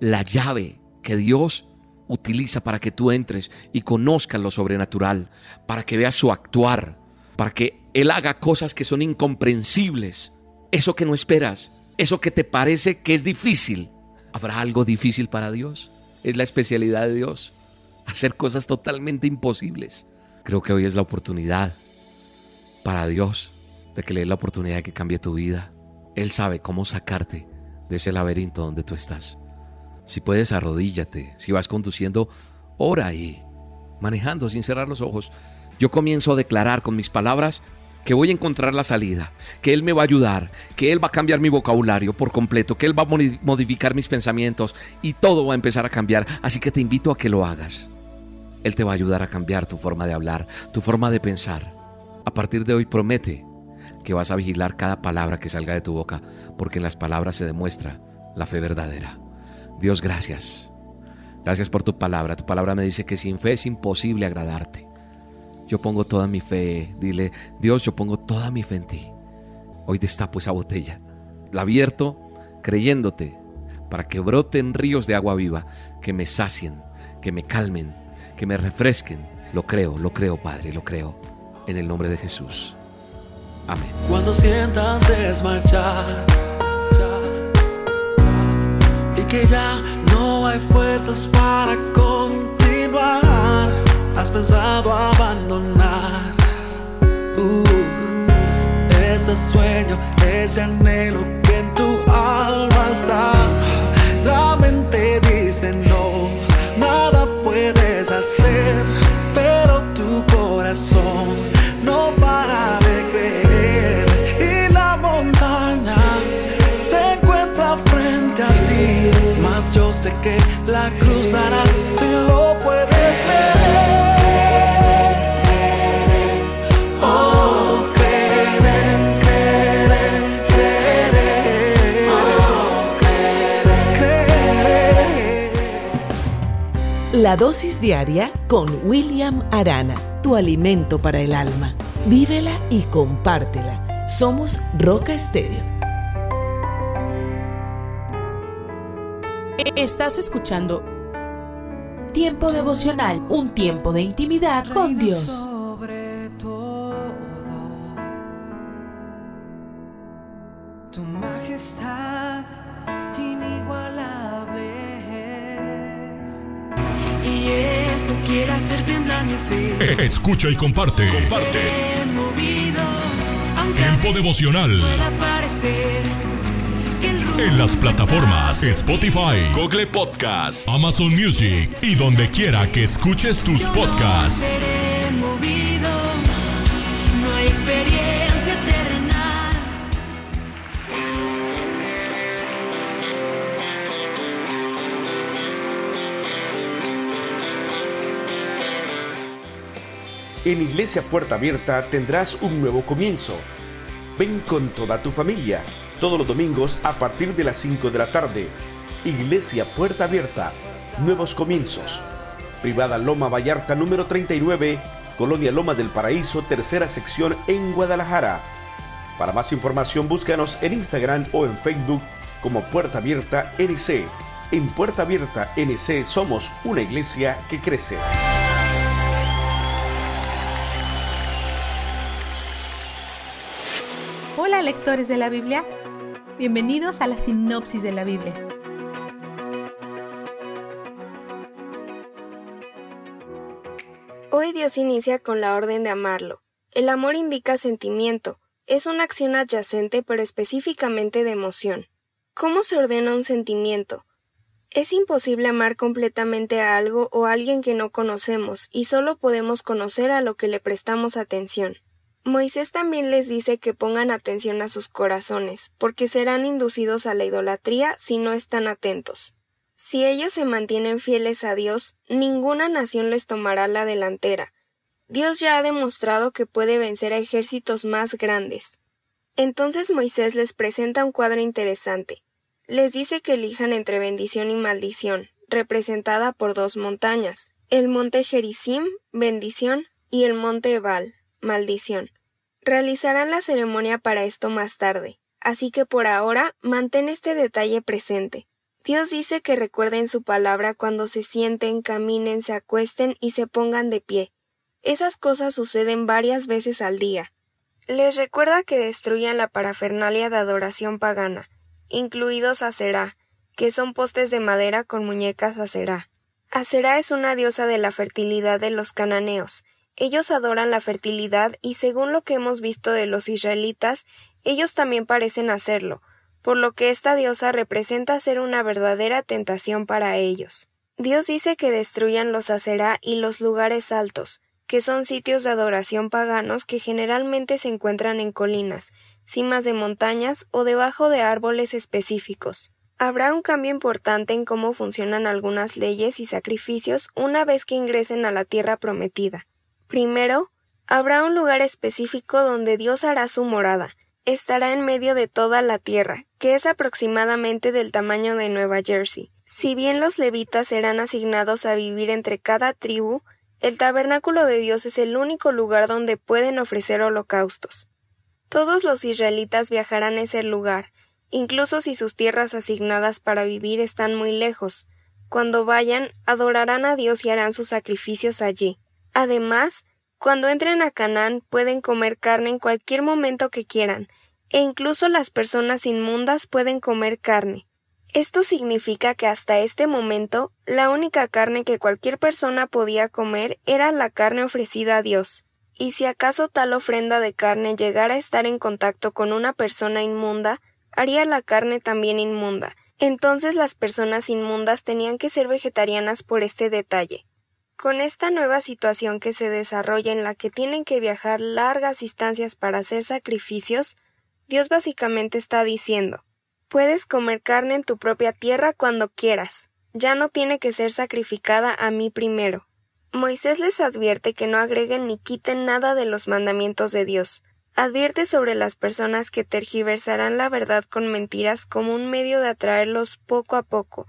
La llave que Dios utiliza para que tú entres y conozcas lo sobrenatural, para que veas su actuar, para que Él haga cosas que son incomprensibles, eso que no esperas, eso que te parece que es difícil. ¿Habrá algo difícil para Dios? Es la especialidad de Dios, hacer cosas totalmente imposibles. Creo que hoy es la oportunidad para Dios de que le dé la oportunidad de que cambie tu vida. Él sabe cómo sacarte de ese laberinto donde tú estás. Si puedes, arrodíllate. Si vas conduciendo, ora ahí, manejando sin cerrar los ojos. Yo comienzo a declarar con mis palabras que voy a encontrar la salida, que Él me va a ayudar, que Él va a cambiar mi vocabulario por completo, que Él va a modificar mis pensamientos y todo va a empezar a cambiar. Así que te invito a que lo hagas. Él te va a ayudar a cambiar tu forma de hablar, tu forma de pensar. A partir de hoy promete que vas a vigilar cada palabra que salga de tu boca, porque en las palabras se demuestra la fe verdadera. Dios, gracias. Gracias por tu palabra. Tu palabra me dice que sin fe es imposible agradarte. Yo pongo toda mi fe. Dile, Dios, yo pongo toda mi fe en ti. Hoy destapo esa botella. La abierto creyéndote para que broten ríos de agua viva que me sacien, que me calmen, que me refresquen. Lo creo, lo creo, Padre, lo creo. En el nombre de Jesús. Amén.
Cuando sientas desmayar que ya no hay fuerzas para continuar, has pensado abandonar uh, ese sueño, ese anhelo que en tu alma está. La mente dice no, nada puedes hacer, pero tu corazón no para sé que la cruzarás si lo puedes creer. Oh, creer, creer, creer. Creer,
La dosis diaria con William Arana, tu alimento para el alma. Vívela y compártela. Somos Roca Estéreo.
Estás escuchando Tiempo devocional, un tiempo de intimidad con Dios.
sobre todo tu majestad inigualable es. Y esto quiere hacer temblar mi fe.
Escucha y comparte. Comparte.
Movido,
Tiempo devocional en las plataformas Spotify, Google Podcast, Amazon Music y donde quiera que escuches tus podcasts.
seré movido, no hay experiencia terrenal.
En Iglesia Puerta Abierta tendrás un nuevo comienzo. Ven con toda tu familia, todos los domingos a partir de las 5 de la tarde. Iglesia Puerta Abierta, nuevos comienzos. Privada Loma Vallarta número 39, Colonia Loma del Paraíso, tercera sección en Guadalajara. Para más información búscanos en Instagram o en Facebook como Puerta Abierta NC. En Puerta Abierta NC somos una iglesia que crece.
Hola lectores de la Biblia, bienvenidos a la sinopsis de la Biblia.
Hoy Dios inicia con la orden de amarlo. El amor indica sentimiento, es una acción adyacente pero específicamente de emoción. ¿Cómo se ordena un sentimiento? Es imposible amar completamente a algo o a alguien que no conocemos y solo podemos conocer a lo que le prestamos atención. Moisés también les dice que pongan atención a sus corazones, porque serán inducidos a la idolatría si no están atentos. Si ellos se mantienen fieles a Dios, ninguna nación les tomará la delantera. Dios ya ha demostrado que puede vencer a ejércitos más grandes. Entonces Moisés les presenta un cuadro interesante. Les dice que elijan entre bendición y maldición, representada por dos montañas, el monte Gerizim, bendición, y el monte Ebal, maldición. Realizarán la ceremonia para esto más tarde, así que por ahora mantén este detalle presente. Dios dice que recuerden su palabra cuando se sienten, caminen, se acuesten y se pongan de pie. Esas cosas suceden varias veces al día. Les recuerda que destruyan la parafernalia de adoración pagana, incluidos Aserá, que son postes de madera con muñecas Aserá. Aserá es una diosa de la fertilidad de los cananeos. Ellos adoran la fertilidad y según lo que hemos visto de los israelitas, ellos también parecen hacerlo, por lo que esta diosa representa ser una verdadera tentación para ellos. Dios dice que destruyan los Aserá y los lugares altos, que son sitios de adoración paganos que generalmente se encuentran en colinas, cimas de montañas o debajo de árboles específicos. Habrá un cambio importante en cómo funcionan algunas leyes y sacrificios una vez que ingresen a la tierra prometida. Primero, habrá un lugar específico donde Dios hará su morada, estará en medio de toda la tierra, que es aproximadamente del tamaño de Nueva Jersey. Si bien los levitas serán asignados a vivir entre cada tribu, el tabernáculo de Dios es el único lugar donde pueden ofrecer holocaustos. Todos los israelitas viajarán a ese lugar, incluso si sus tierras asignadas para vivir están muy lejos. Cuando vayan, adorarán a Dios y harán sus sacrificios allí. Además, cuando entren a Canaán pueden comer carne en cualquier momento que quieran, e incluso las personas inmundas pueden comer carne. Esto significa que hasta este momento la única carne que cualquier persona podía comer era la carne ofrecida a Dios. Y si acaso tal ofrenda de carne llegara a estar en contacto con una persona inmunda, haría la carne también inmunda. Entonces las personas inmundas tenían que ser vegetarianas por este detalle. Con esta nueva situación que se desarrolla en la que tienen que viajar largas distancias para hacer sacrificios, Dios básicamente está diciendo Puedes comer carne en tu propia tierra cuando quieras, ya no tiene que ser sacrificada a mí primero. Moisés les advierte que no agreguen ni quiten nada de los mandamientos de Dios. Advierte sobre las personas que tergiversarán la verdad con mentiras como un medio de atraerlos poco a poco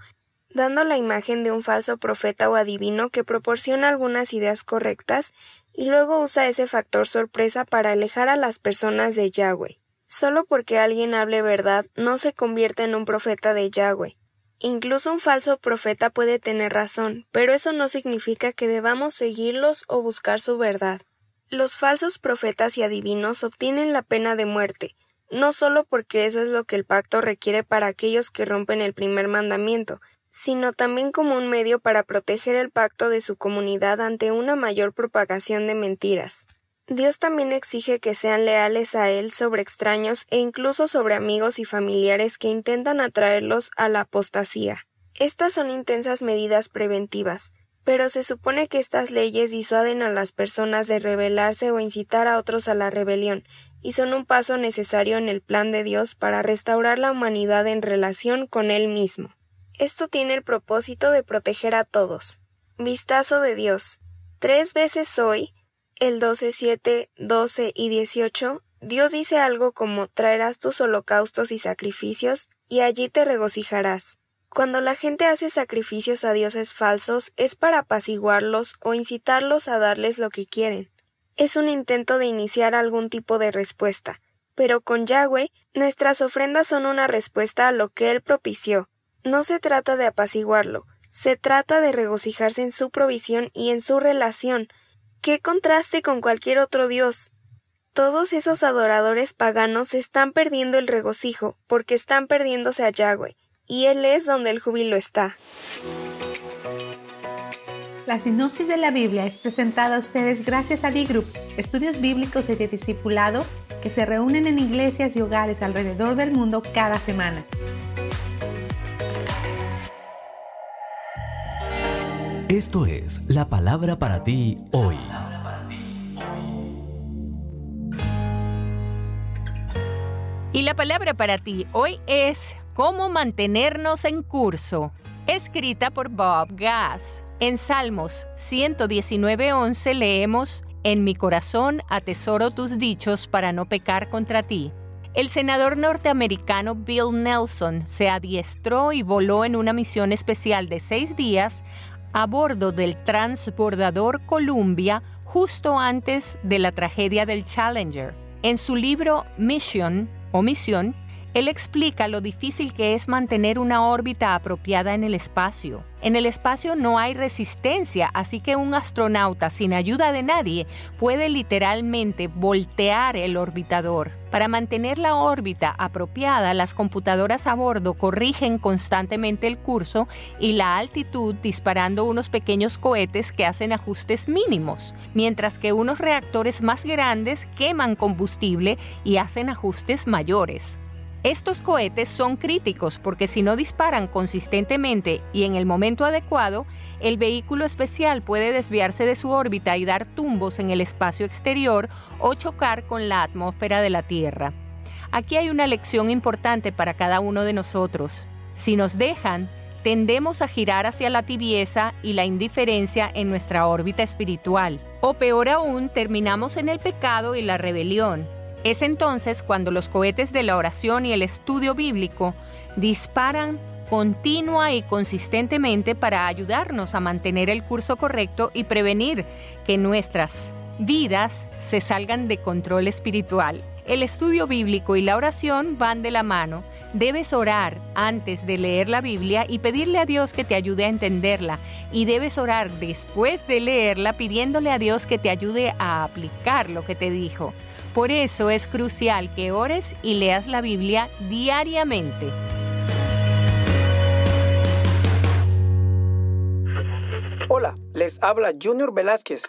dando la imagen de un falso profeta o adivino que proporciona algunas ideas correctas y luego usa ese factor sorpresa para alejar a las personas de Yahweh. Solo porque alguien hable verdad no se convierte en un profeta de Yahweh. Incluso un falso profeta puede tener razón, pero eso no significa que debamos seguirlos o buscar su verdad. Los falsos profetas y adivinos obtienen la pena de muerte, no solo porque eso es lo que el pacto requiere para aquellos que rompen el primer mandamiento, sino también como un medio para proteger el pacto de su comunidad ante una mayor propagación de mentiras. Dios también exige que sean leales a Él sobre extraños e incluso sobre amigos y familiares que intentan atraerlos a la apostasía. Estas son intensas medidas preventivas, pero se supone que estas leyes disuaden a las personas de rebelarse o incitar a otros a la rebelión, y son un paso necesario en el plan de Dios para restaurar la humanidad en relación con Él mismo. Esto tiene el propósito de proteger a todos. Vistazo de Dios. Tres veces hoy, el 12, 7, 12 y 18, Dios dice algo como traerás tus holocaustos y sacrificios, y allí te regocijarás. Cuando la gente hace sacrificios a dioses falsos es para apaciguarlos o incitarlos a darles lo que quieren. Es un intento de iniciar algún tipo de respuesta, pero con Yahweh nuestras ofrendas son una respuesta a lo que Él propició, no se trata de apaciguarlo, se trata de regocijarse en su provisión y en su relación. ¡Qué contraste con cualquier otro dios! Todos esos adoradores paganos están perdiendo el regocijo porque están perdiéndose a Yahweh, y Él es donde el júbilo está.
La sinopsis de la Biblia es presentada a ustedes gracias a D-Group, estudios bíblicos y de discipulado que se reúnen en iglesias y hogares alrededor del mundo cada semana.
Esto es la palabra para ti hoy.
Y la palabra para ti hoy es cómo mantenernos en curso. escrita por Bob Gass. En Salmos 119.11 leemos, En mi corazón atesoro tus dichos para no pecar contra ti. El senador norteamericano Bill Nelson se adiestró y voló en una misión especial de seis días a bordo del transbordador Columbia justo antes de la tragedia del Challenger. En su libro Mission o Misión, él explica lo difícil que es mantener una órbita apropiada en el espacio. En el espacio no hay resistencia, así que un astronauta sin ayuda de nadie puede literalmente voltear el orbitador. Para mantener la órbita apropiada, las computadoras a bordo corrigen constantemente el curso y la altitud disparando unos pequeños cohetes que hacen ajustes mínimos, mientras que unos reactores más grandes queman combustible y hacen ajustes mayores. Estos cohetes son críticos porque si no disparan consistentemente y en el momento adecuado, el vehículo especial puede desviarse de su órbita y dar tumbos en el espacio exterior o chocar con la atmósfera de la Tierra. Aquí hay una lección importante para cada uno de nosotros. Si nos dejan, tendemos a girar hacia la tibieza y la indiferencia en nuestra órbita espiritual. O peor aún, terminamos en el pecado y la rebelión, es entonces cuando los cohetes de la oración y el estudio bíblico disparan continua y consistentemente para ayudarnos a mantener el curso correcto y prevenir que nuestras vidas se salgan de control espiritual. El estudio bíblico y la oración van de la mano. Debes orar antes de leer la Biblia y pedirle a Dios que te ayude a entenderla. Y debes orar después de leerla pidiéndole a Dios que te ayude a aplicar lo que te dijo. Por eso es crucial que ores y leas la Biblia diariamente.
Hola, les habla Junior Velázquez.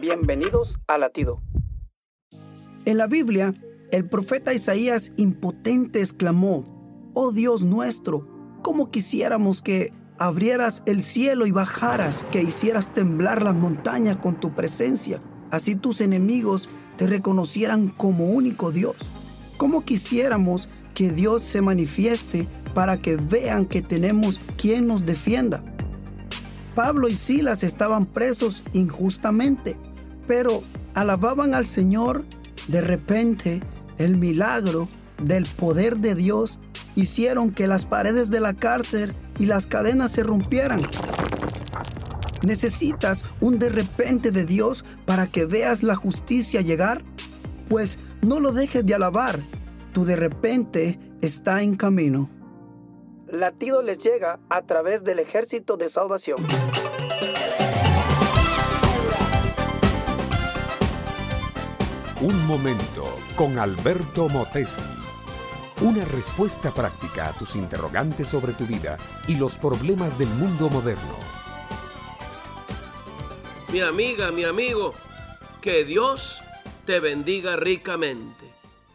Bienvenidos a Latido. En la Biblia, el profeta Isaías impotente exclamó, Oh Dios nuestro, cómo quisiéramos que abrieras el cielo y bajaras, que hicieras temblar las montañas con tu presencia. Así tus enemigos te reconocieran como único Dios. ¿Cómo quisiéramos que Dios se manifieste para que vean que tenemos quien nos defienda? Pablo y Silas estaban presos injustamente, pero alababan al Señor. De repente, el milagro del poder de Dios hicieron que las paredes de la cárcel y las cadenas se rompieran. ¿Necesitas un de repente de Dios para que veas la justicia llegar? Pues no lo dejes de alabar. Tu de repente está en camino. Latido les llega a través del ejército de salvación.
Un momento con Alberto Motesi. Una respuesta práctica a tus interrogantes sobre tu vida y los problemas del mundo moderno
mi amiga, mi amigo, que Dios te bendiga ricamente.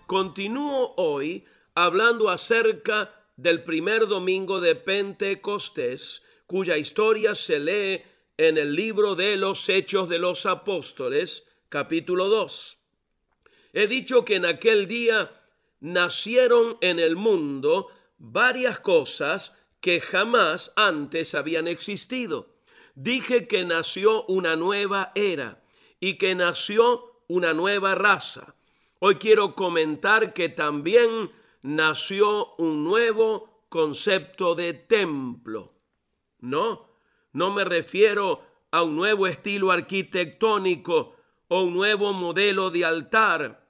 Continúo hoy hablando acerca del primer domingo de Pentecostés, cuya historia se lee en el libro de los Hechos de los Apóstoles, capítulo 2. He dicho que en aquel día nacieron en el mundo varias cosas que jamás antes habían existido. Dije que nació una nueva era y que nació una nueva raza. Hoy quiero comentar que también nació un nuevo concepto de templo. No, no me refiero a un nuevo estilo arquitectónico o un nuevo modelo de altar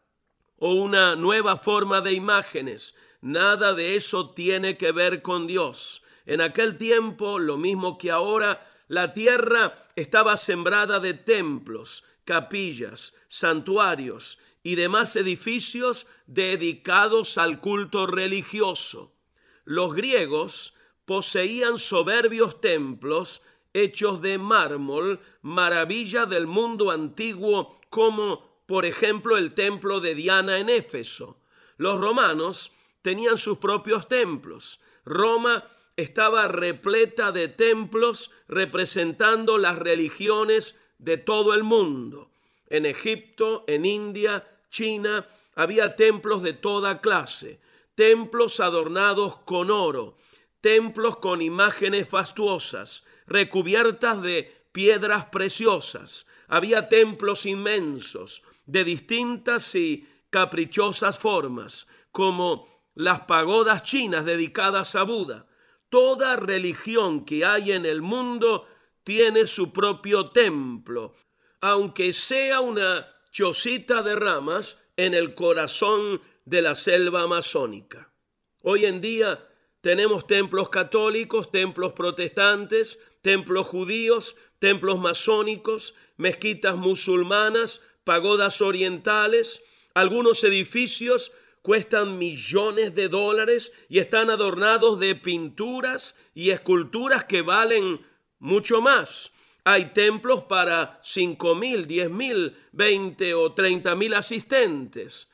o una nueva forma de imágenes. Nada de eso tiene que ver con Dios. En aquel tiempo, lo mismo que ahora, la tierra estaba sembrada de templos, capillas, santuarios y demás edificios dedicados al culto religioso. Los griegos poseían soberbios templos hechos de mármol, maravilla del mundo antiguo, como por ejemplo el templo de Diana en Éfeso. Los romanos tenían sus propios templos. Roma estaba repleta de templos representando las religiones de todo el mundo. En Egipto, en India, China, había templos de toda clase, templos adornados con oro, templos con imágenes fastuosas, recubiertas de piedras preciosas. Había templos inmensos, de distintas y caprichosas formas, como las pagodas chinas dedicadas a Buda. Toda religión que hay en el mundo tiene su propio templo, aunque sea una chocita de ramas en el corazón de la selva amazónica. Hoy en día tenemos templos católicos, templos protestantes, templos judíos, templos masónicos, mezquitas musulmanas, pagodas orientales, algunos edificios cuestan millones de dólares y están adornados de pinturas y esculturas que valen mucho más. Hay templos para cinco mil, diez mil, veinte o treinta mil asistentes.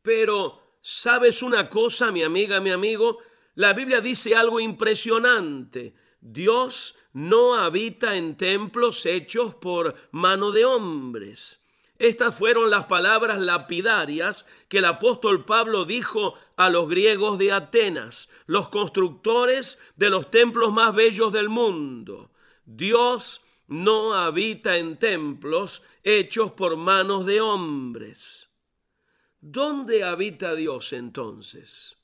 Pero, ¿sabes una cosa, mi amiga, mi amigo? La Biblia dice algo impresionante. Dios no habita en templos hechos por mano de hombres. Estas fueron las palabras lapidarias que el apóstol Pablo dijo a los griegos de Atenas, los constructores de los templos más bellos del mundo. Dios no habita en templos hechos por manos de hombres. ¿Dónde habita Dios entonces?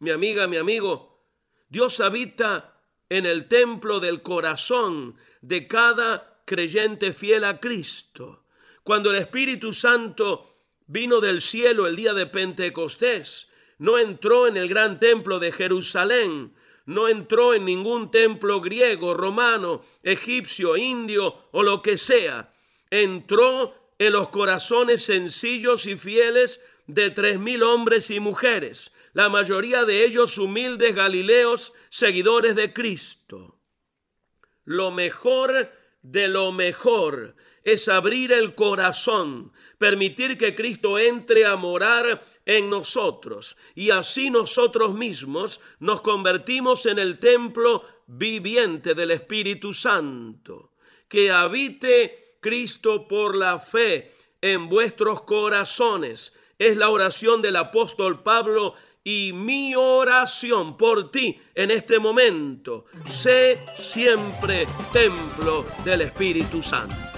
Mi amiga, mi amigo, Dios habita en el templo del corazón de cada creyente fiel a Cristo. Cuando el Espíritu Santo vino del cielo el día de Pentecostés, no entró en el gran templo de Jerusalén, no entró en ningún templo griego, romano, egipcio, indio o lo que sea. Entró en los corazones sencillos y fieles de tres mil hombres y mujeres, la mayoría de ellos humildes galileos, seguidores de Cristo. Lo mejor de lo mejor es abrir el corazón, permitir que Cristo entre a morar en nosotros y así nosotros mismos nos convertimos en el templo viviente del Espíritu Santo. Que habite Cristo por la fe en vuestros corazones. Es la oración del apóstol Pablo y mi oración por ti en este momento. Sé siempre templo del Espíritu Santo.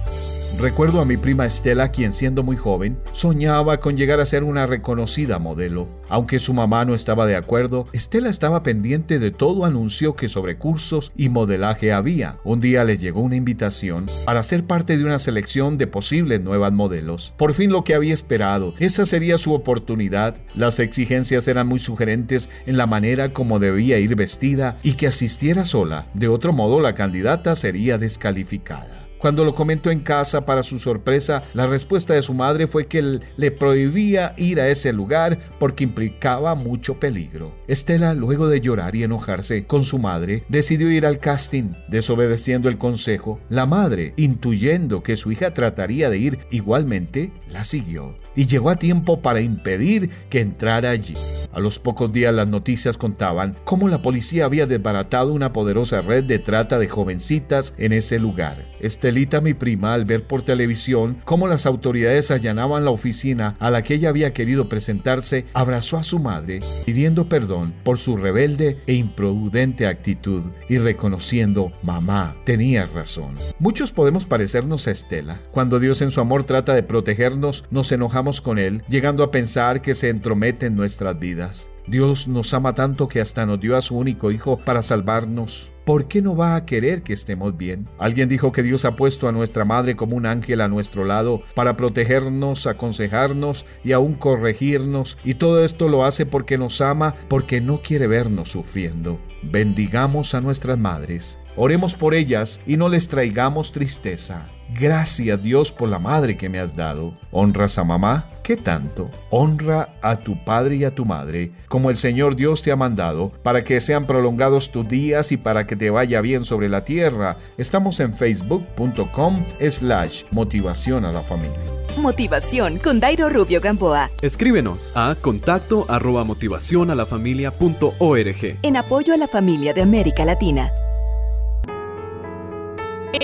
Recuerdo a mi prima Estela, quien siendo muy joven, soñaba con llegar a ser una reconocida modelo. Aunque su mamá no estaba de acuerdo, Estela estaba pendiente de todo anuncio que sobre cursos y modelaje había. Un día le llegó una invitación para ser parte de una selección de posibles nuevas modelos. Por fin lo que había esperado, esa sería su oportunidad. Las exigencias eran muy sugerentes en la manera como debía ir vestida y que asistiera sola. De otro modo, la candidata sería descalificada. Cuando lo comentó en casa, para su sorpresa, la respuesta de su madre fue que le prohibía ir a ese lugar porque implicaba mucho peligro. Estela, luego de llorar y enojarse con su madre, decidió ir al casting, desobedeciendo el consejo. La madre, intuyendo que su hija trataría de ir igualmente, la siguió y llegó a tiempo para impedir que entrara allí. A los pocos días las noticias contaban cómo la policía había desbaratado una poderosa red de trata de jovencitas en ese lugar. Estelita, mi prima, al ver por televisión cómo las autoridades allanaban la oficina a la que ella había querido presentarse, abrazó a su madre, pidiendo perdón por su rebelde e imprudente actitud y reconociendo, mamá, tenía razón. Muchos podemos parecernos a Estela. Cuando Dios en su amor trata de protegernos, nos enojamos con Él, llegando a pensar que se entromete en nuestras vidas. Dios nos ama tanto que hasta nos dio a su único Hijo para salvarnos. ¿Por qué no va a querer que estemos bien? Alguien dijo que Dios ha puesto a nuestra madre como un ángel a nuestro lado para protegernos, aconsejarnos y aún corregirnos, y todo esto lo hace porque nos ama, porque no quiere vernos sufriendo. Bendigamos a nuestras madres, oremos por ellas y no les traigamos tristeza. Gracias Dios por la madre que me has dado. ¿Honras a mamá? ¿Qué tanto? Honra a tu padre y a tu madre, como el Señor Dios te ha mandado, para que sean prolongados tus días y para que te vaya bien sobre la tierra. Estamos en facebook.com slash motivación a la familia.
Motivación con Dairo Rubio Gamboa.
Escríbenos a contacto arroba motivación a la familia punto org.
En apoyo a la familia de América Latina.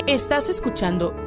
Estás escuchando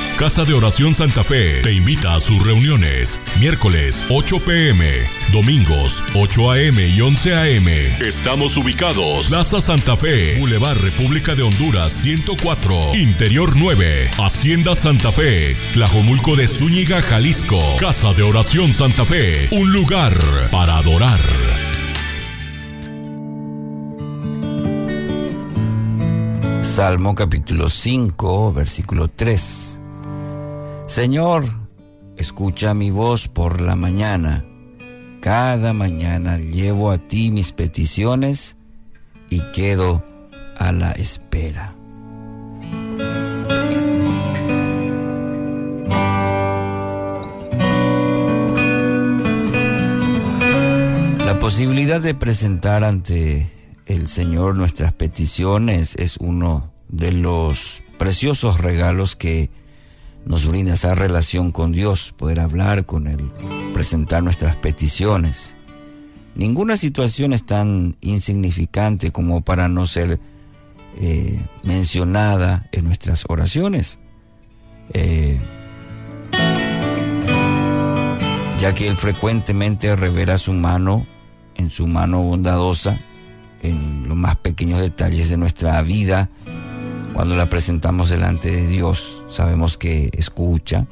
Casa de Oración Santa Fe te invita a sus reuniones. Miércoles 8 pm, domingos 8 am y 11 am. Estamos ubicados. Plaza Santa Fe, Boulevard República de Honduras 104, Interior 9, Hacienda Santa Fe, Tlajomulco de Zúñiga, Jalisco. Casa de Oración Santa Fe, un lugar para adorar.
Salmo capítulo 5, versículo 3. Señor, escucha mi voz por la mañana. Cada mañana llevo a ti mis peticiones y quedo a la espera. La posibilidad de presentar ante el Señor nuestras peticiones es uno de los preciosos regalos que nos brinda esa relación con Dios, poder hablar con Él, presentar nuestras peticiones. Ninguna situación es tan insignificante como para no ser eh, mencionada en nuestras oraciones. Eh, ya que Él frecuentemente revela su mano, en su mano bondadosa, en los más pequeños detalles de nuestra vida, cuando la presentamos delante de Dios, sabemos que escucha.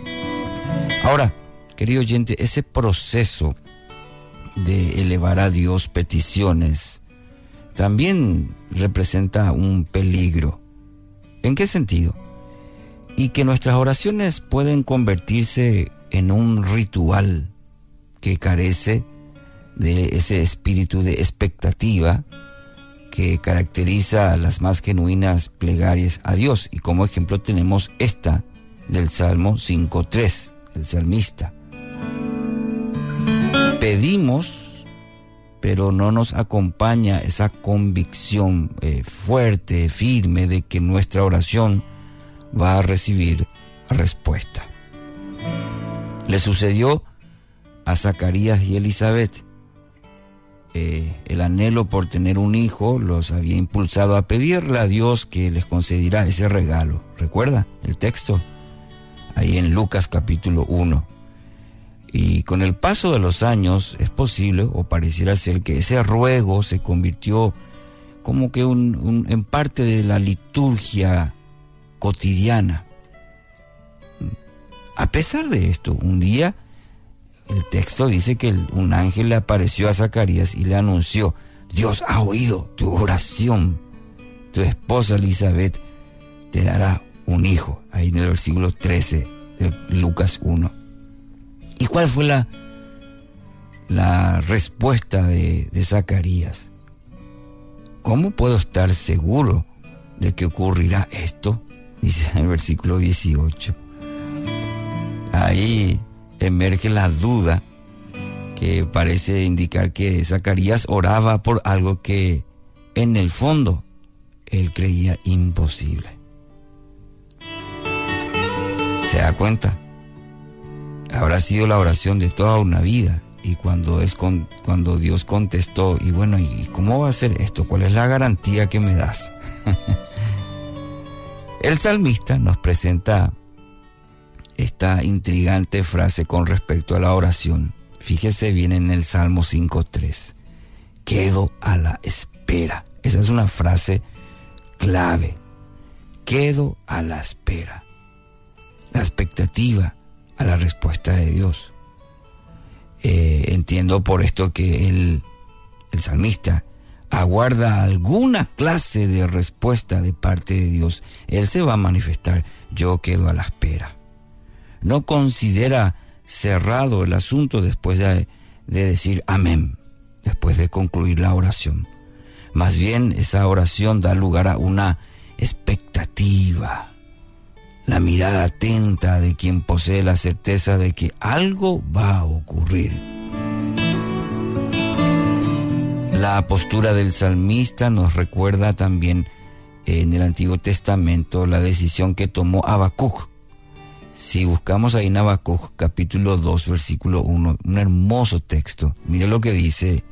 Ahora, querido oyente, ese proceso de elevar a Dios peticiones también representa un peligro. ¿En qué sentido? Y que nuestras oraciones pueden convertirse en un ritual que carece de ese espíritu de expectativa que caracteriza las más genuinas plegarias a Dios. Y como ejemplo tenemos esta del Salmo 5.3, el salmista. Pedimos, pero no nos acompaña esa convicción eh, fuerte, firme de que nuestra oración va a recibir respuesta. Le sucedió a Zacarías y Elizabeth. Eh, el anhelo por tener un hijo los había impulsado a pedirle a Dios que les concediera ese regalo. ¿Recuerda el texto? Ahí en Lucas capítulo 1. Y con el paso de los años es posible, o pareciera ser, que ese ruego se convirtió como que un- en parte de la liturgia cotidiana. A pesar de esto, un día el texto dice que un ángel le apareció a Zacarías y le anunció, Dios ha oído tu oración, tu esposa Elizabeth te dará un hijo, ahí en el versículo 13 de Lucas 1. ¿Y cuál fue la, la respuesta de, de Zacarías? ¿Cómo puedo estar seguro de que ocurrirá esto? Dice en el versículo 18. Ahí emerge la duda que parece indicar que Zacarías oraba por algo que en el fondo él creía imposible. ¿Se da cuenta? Habrá sido la oración de toda una vida. Y cuando, es con, cuando Dios contestó, y bueno, ¿y cómo va a ser esto? ¿Cuál es la garantía que me das? el salmista nos presenta esta intrigante frase con respecto a la oración. Fíjese bien en el Salmo 5.3. Quedo a la espera. Esa es una frase clave. Quedo a la espera. La expectativa a la respuesta de Dios. Eh, entiendo por esto que el, el salmista aguarda alguna clase de respuesta de parte de Dios. Él se va a manifestar. Yo quedo a la espera. No considera cerrado el asunto después de, de decir amén, después de concluir la oración. Más bien esa oración da lugar a una expectativa, la mirada atenta de quien posee la certeza de que algo va a ocurrir. La postura del salmista nos recuerda también en el Antiguo Testamento la decisión que tomó Habacuc. Si buscamos ahí en Habacuc capítulo 2 versículo 1, un hermoso texto, mire lo que dice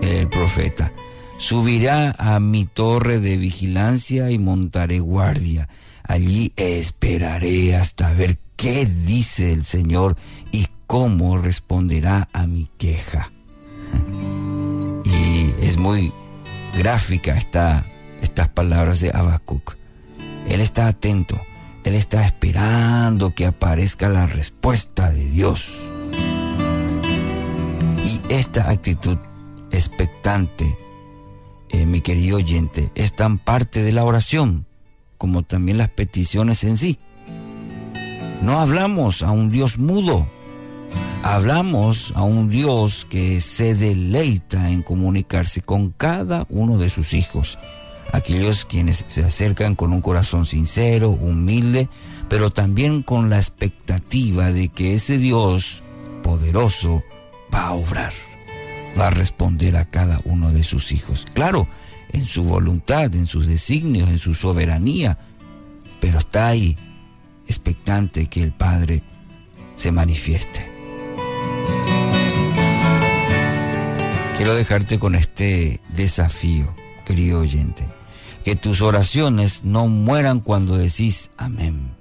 el profeta. Subirá a mi torre de vigilancia y montaré guardia. Allí esperaré hasta ver qué dice el Señor y cómo responderá a mi queja. y es muy gráfica esta, estas palabras de Habacuc. Él está atento, él está esperando que aparezca la respuesta de Dios. Y esta actitud expectante, eh, mi querido oyente, es tan parte de la oración como también las peticiones en sí. No hablamos a un Dios mudo, hablamos a un Dios que se deleita en comunicarse con cada uno de sus hijos, aquellos quienes se acercan con un corazón sincero, humilde, pero también con la expectativa de que ese Dios poderoso va a obrar, va a responder a cada uno de sus hijos. Claro, en su voluntad, en sus designios, en su soberanía, pero está ahí expectante que el Padre se manifieste. Quiero dejarte con este desafío, querido oyente, que tus oraciones no mueran cuando decís amén.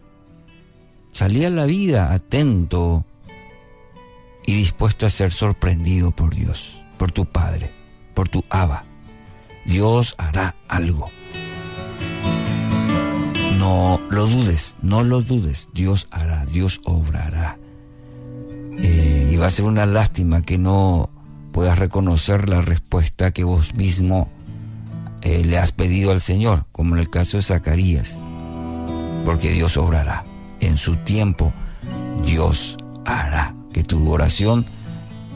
Salí a la vida atento y dispuesto a ser sorprendido por Dios, por tu Padre, por tu Abba. Dios hará algo. No lo dudes, no lo dudes. Dios hará, Dios obrará. Eh, y va a ser una lástima que no puedas reconocer la respuesta que vos mismo eh, le has pedido al Señor, como en el caso de Zacarías. Porque Dios obrará. En su tiempo, Dios hará. Que tu oración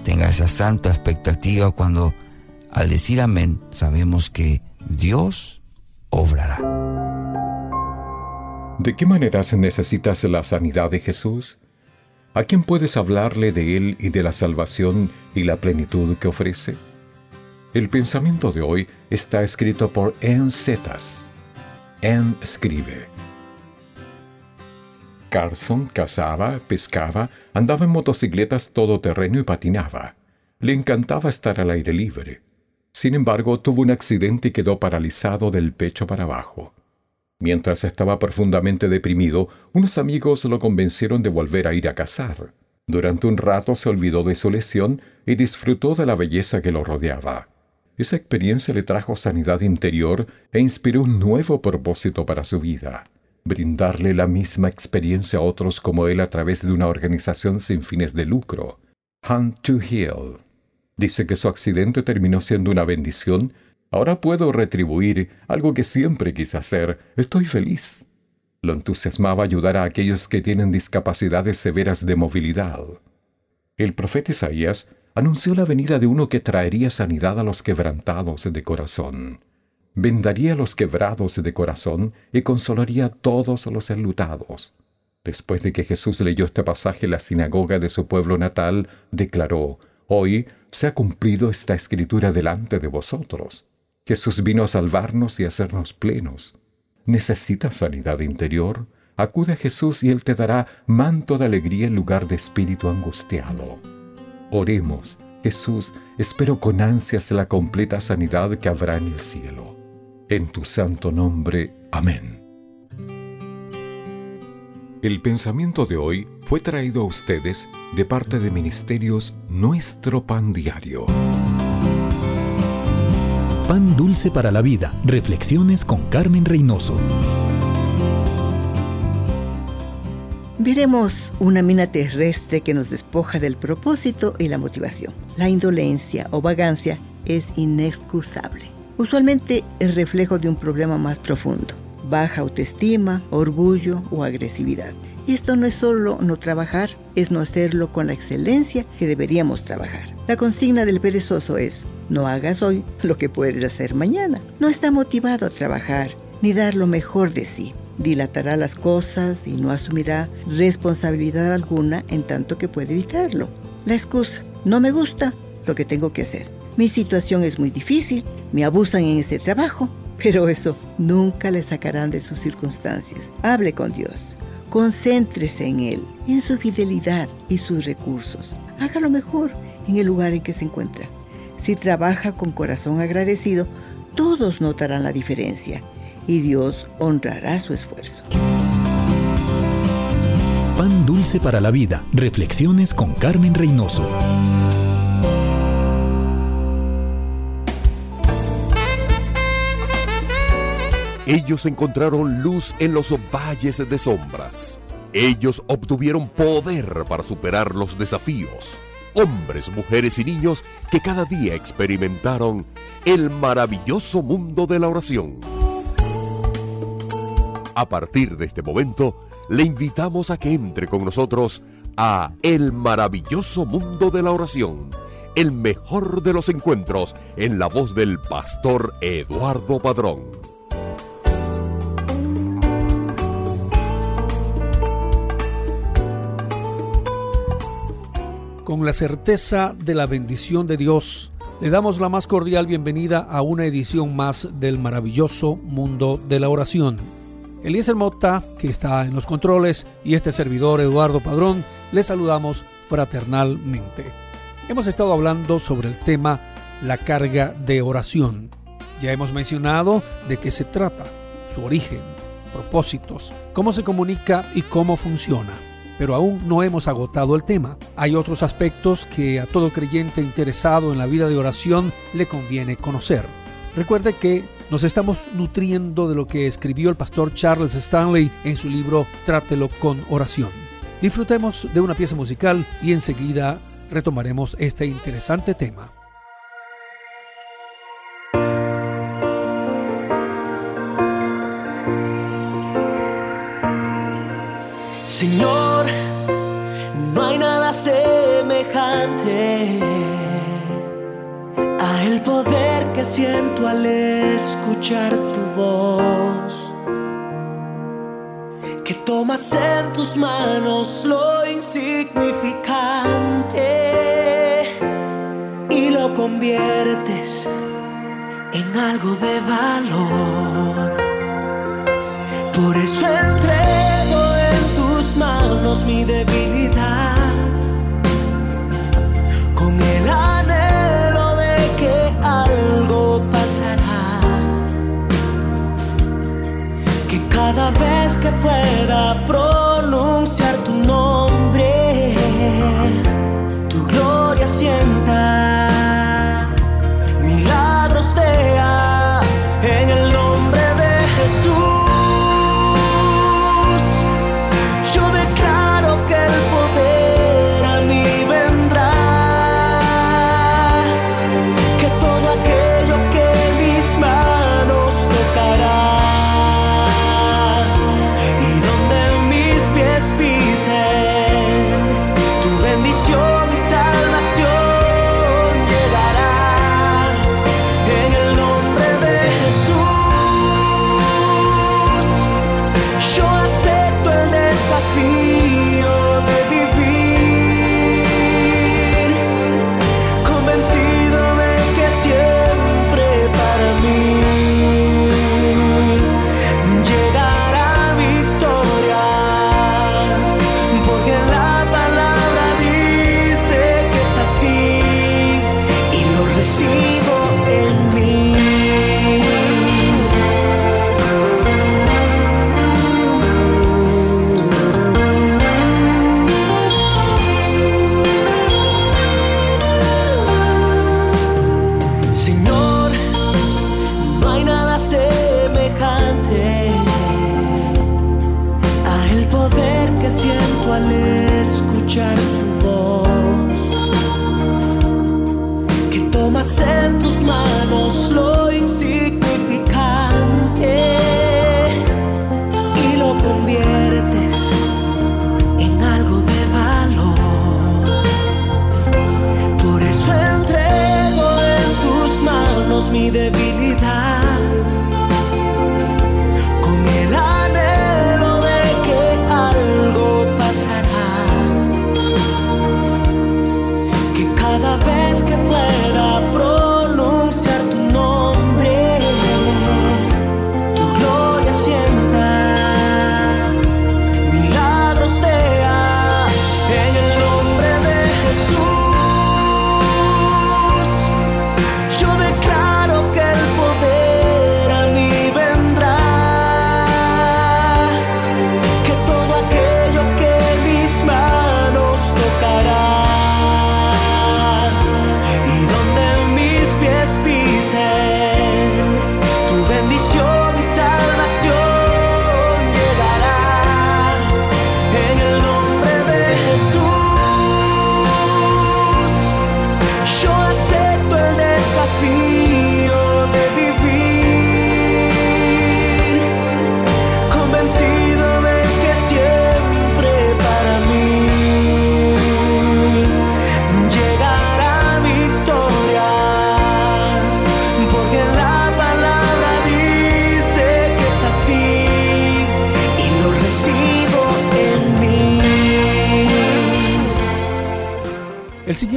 tenga esa santa expectativa cuando al decir amén sabemos que Dios obrará.
¿De qué maneras necesitas la sanidad de Jesús? ¿A quién puedes hablarle de Él y de la salvación y la plenitud que ofrece? El pensamiento de hoy está escrito por En Zetas. En escribe. Carson cazaba, pescaba, andaba en motocicletas todoterreno y patinaba. Le encantaba estar al aire libre. Sin embargo, tuvo un accidente y quedó paralizado del pecho para abajo. Mientras estaba profundamente deprimido, unos amigos lo convencieron de volver a ir a cazar. Durante un rato se olvidó de su lesión y disfrutó de la belleza que lo rodeaba. Esa experiencia le trajo sanidad interior e inspiró un nuevo propósito para su vida. Brindarle la misma experiencia a otros como él a través de una organización sin fines de lucro, Hunt to Heal. Dice que su accidente terminó siendo una bendición Ahora puedo retribuir algo que siempre quise hacer. Estoy feliz. Lo entusiasmaba ayudar a aquellos que tienen discapacidades severas de movilidad. El profeta Isaías anunció la venida de uno que traería sanidad a los quebrantados de corazón. Vendaría a los quebrados de corazón y consolaría a todos los enlutados. Después de que Jesús leyó este pasaje en la sinagoga de su pueblo natal, declaró, Hoy se ha cumplido esta escritura delante de vosotros. Jesús vino a salvarnos y a hacernos plenos. ¿Necesitas sanidad interior? Acude a Jesús y Él te dará manto de alegría en lugar de espíritu angustiado. Oremos, Jesús, espero con ansias la completa sanidad que habrá en el cielo. En tu santo nombre. Amén. El pensamiento de hoy fue traído a ustedes de parte de Ministerios Nuestro Pan Diario.
Pan dulce para la vida. Reflexiones con Carmen Reynoso.
Veremos una mina terrestre que nos despoja del propósito y la motivación. La indolencia o vagancia es inexcusable. Usualmente es reflejo de un problema más profundo baja autoestima, orgullo o agresividad. Esto no es solo no trabajar, es no hacerlo con la excelencia que deberíamos trabajar. La consigna del perezoso es, no hagas hoy lo que puedes hacer mañana. No está motivado a trabajar ni dar lo mejor de sí. Dilatará las cosas y no asumirá responsabilidad alguna en tanto que puede evitarlo. La excusa, no me gusta lo que tengo que hacer. Mi situación es muy difícil, me abusan en ese trabajo, pero eso nunca le sacarán de sus circunstancias. Hable con Dios. Concéntrese en Él, en su fidelidad y sus recursos. Hágalo mejor en el lugar en que se encuentra. Si trabaja con corazón agradecido, todos notarán la diferencia y Dios honrará su esfuerzo.
Pan dulce para la vida. Reflexiones con Carmen Reynoso.
Ellos encontraron luz en los valles de sombras. Ellos obtuvieron poder para superar los desafíos. Hombres, mujeres y niños que cada día experimentaron el maravilloso mundo de la oración. A partir de este momento, le invitamos a que entre con nosotros a El maravilloso mundo de la oración, el mejor de los encuentros en la voz del pastor Eduardo Padrón.
con la certeza de la bendición de Dios, le damos la más cordial bienvenida a una edición más del maravilloso mundo de la oración. Eliezer Mota, que está en los controles, y este servidor Eduardo Padrón, le saludamos fraternalmente. Hemos estado hablando sobre el tema la carga de oración. Ya hemos mencionado de qué se trata, su origen, propósitos, cómo se comunica y cómo funciona pero aún no hemos agotado el tema. Hay otros aspectos que a todo creyente interesado en la vida de oración le conviene conocer. Recuerde que nos estamos nutriendo de lo que escribió el pastor Charles Stanley en su libro Trátelo con oración. Disfrutemos de una pieza musical y enseguida retomaremos este interesante tema.
Señor, no hay nada semejante a el poder siento al escuchar tu voz. Que tomas en tus manos lo insignificante y lo conviertes en algo de valor. Por eso entré mi debilidad, cada vez que pueda pronunciar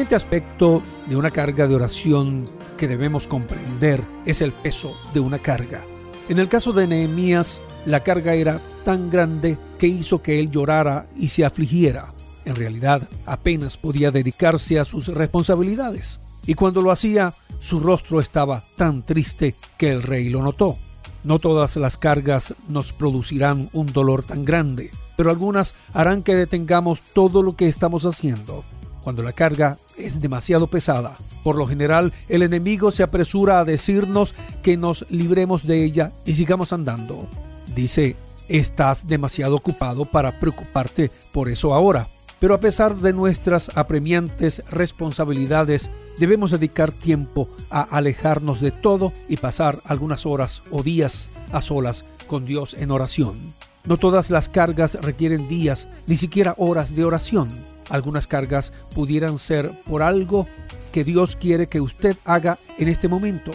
siguiente aspecto de una carga de oración que debemos comprender es el peso de una carga. En el caso de Nehemías, la carga era tan grande que hizo que él llorara y se afligiera. En realidad, apenas podía dedicarse a sus responsabilidades. Y cuando lo hacía, su rostro estaba tan triste que el rey lo notó. No todas las cargas nos producirán un dolor tan grande, pero algunas harán que detengamos todo lo que estamos haciendo. Cuando la carga demasiado pesada, por lo general el enemigo se apresura a decirnos que nos libremos de ella y sigamos andando. Dice, estás demasiado ocupado para preocuparte por eso ahora. Pero a pesar de nuestras apremiantes responsabilidades, debemos dedicar tiempo a alejarnos de todo y pasar algunas horas o días a solas con Dios en oración. No todas las cargas requieren días, ni siquiera horas de oración. Algunas cargas pudieran ser por algo que Dios quiere que usted haga en este momento.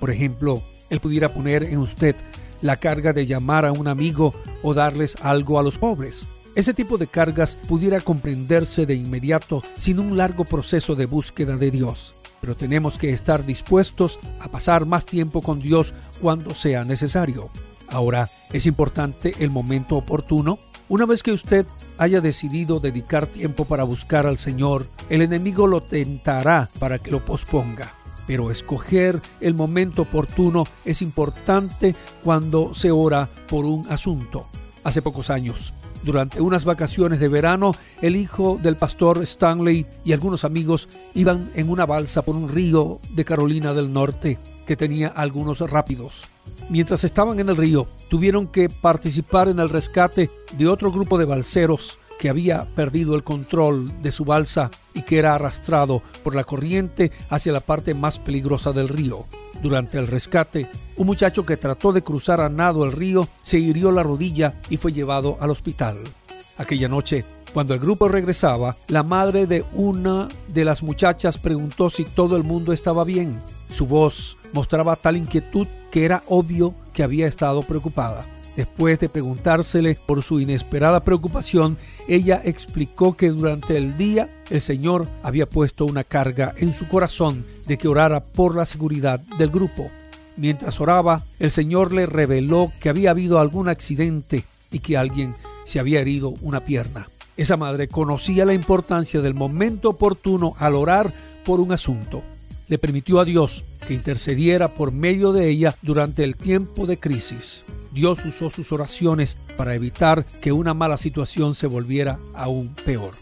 Por ejemplo, Él pudiera poner en usted la carga de llamar a un amigo o darles algo a los pobres. Ese tipo de cargas pudiera comprenderse de inmediato sin un largo proceso de búsqueda de Dios. Pero tenemos que estar dispuestos a pasar más tiempo con Dios cuando sea necesario. Ahora, es importante el momento oportuno. Una vez que usted haya decidido dedicar tiempo para buscar al Señor, el enemigo lo tentará para que lo posponga. Pero escoger el momento oportuno es importante cuando se ora por un asunto. Hace pocos años, durante unas vacaciones de verano, el hijo del pastor Stanley y algunos amigos iban en una balsa por un río de Carolina del Norte que tenía algunos rápidos. Mientras estaban en el río, tuvieron que participar en el rescate de otro grupo de balseros que había perdido el control de su balsa y que era arrastrado por la corriente hacia la parte más peligrosa del río. Durante el rescate, un muchacho que trató de cruzar a nado el río se hirió la rodilla y fue llevado al hospital. Aquella noche, cuando el grupo regresaba, la madre de una de las muchachas preguntó si todo el mundo estaba bien. Su voz mostraba tal inquietud que era obvio que había estado preocupada. Después de preguntársele por su inesperada preocupación, ella explicó que durante el día el Señor había puesto una carga en su corazón de que orara por la seguridad del grupo. Mientras oraba, el Señor le reveló que había habido algún accidente y que alguien se había herido una pierna. Esa madre conocía la importancia del momento oportuno al orar por un asunto. Le permitió a Dios que intercediera por medio de ella durante el tiempo de crisis. Dios usó sus oraciones para evitar que una mala situación se volviera aún peor.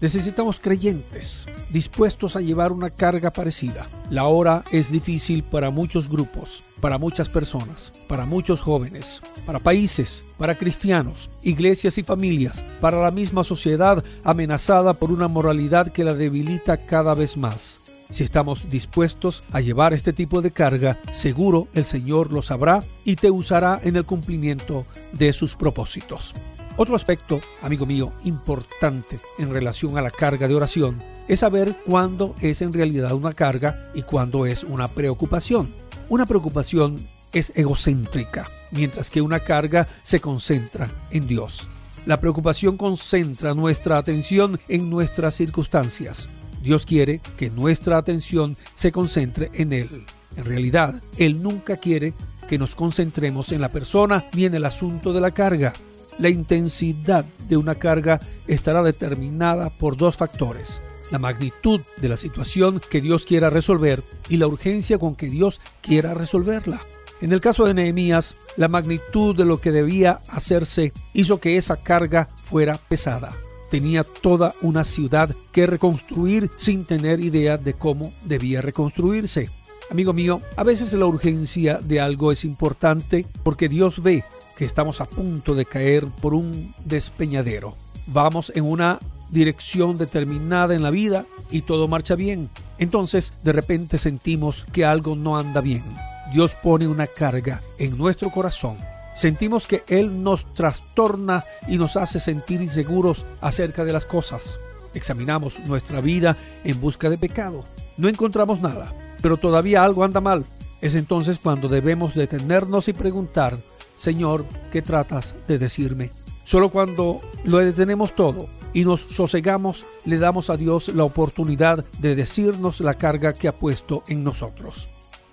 Necesitamos creyentes dispuestos a llevar una carga parecida. La hora es difícil para muchos grupos. para muchas personas, para muchos jóvenes, para países, para cristianos, iglesias y familias, para la misma sociedad amenazada por una moralidad que la debilita cada vez más. Si estamos dispuestos a llevar este tipo de carga, seguro el Señor lo sabrá y te usará en el cumplimiento de sus propósitos. Otro aspecto, amigo mío, importante en relación a la carga de oración es saber cuándo es en realidad una carga y cuándo es una preocupación. Una preocupación es egocéntrica, mientras que una carga se concentra en Dios. La preocupación concentra nuestra atención en nuestras circunstancias. Dios quiere que nuestra atención se concentre en Él. En realidad, Él nunca quiere que nos concentremos en la persona ni en el asunto de la carga. La intensidad de una carga estará determinada por dos factores la magnitud de la situación que Dios quiera resolver y la urgencia con que Dios quiera resolverla. En el caso de Nehemías, la magnitud de lo que debía hacerse hizo que esa carga fuera pesada. Tenía toda una ciudad que reconstruir sin tener idea de cómo debía reconstruirse. Amigo mío, a veces la urgencia de algo es importante porque Dios ve que estamos a punto de caer por un despeñadero. Vamos en una dirección determinada en la vida y todo marcha bien. Entonces de repente sentimos que algo no anda bien. Dios pone una carga en nuestro corazón. Sentimos que Él nos trastorna y nos hace sentir inseguros acerca de las cosas. Examinamos nuestra vida en busca de pecado. No encontramos nada, pero todavía algo anda mal. Es entonces cuando debemos detenernos y preguntar, Señor, ¿qué tratas de decirme? Solo cuando lo detenemos todo y nos sosegamos, le damos a Dios la oportunidad de decirnos la carga que ha puesto en nosotros.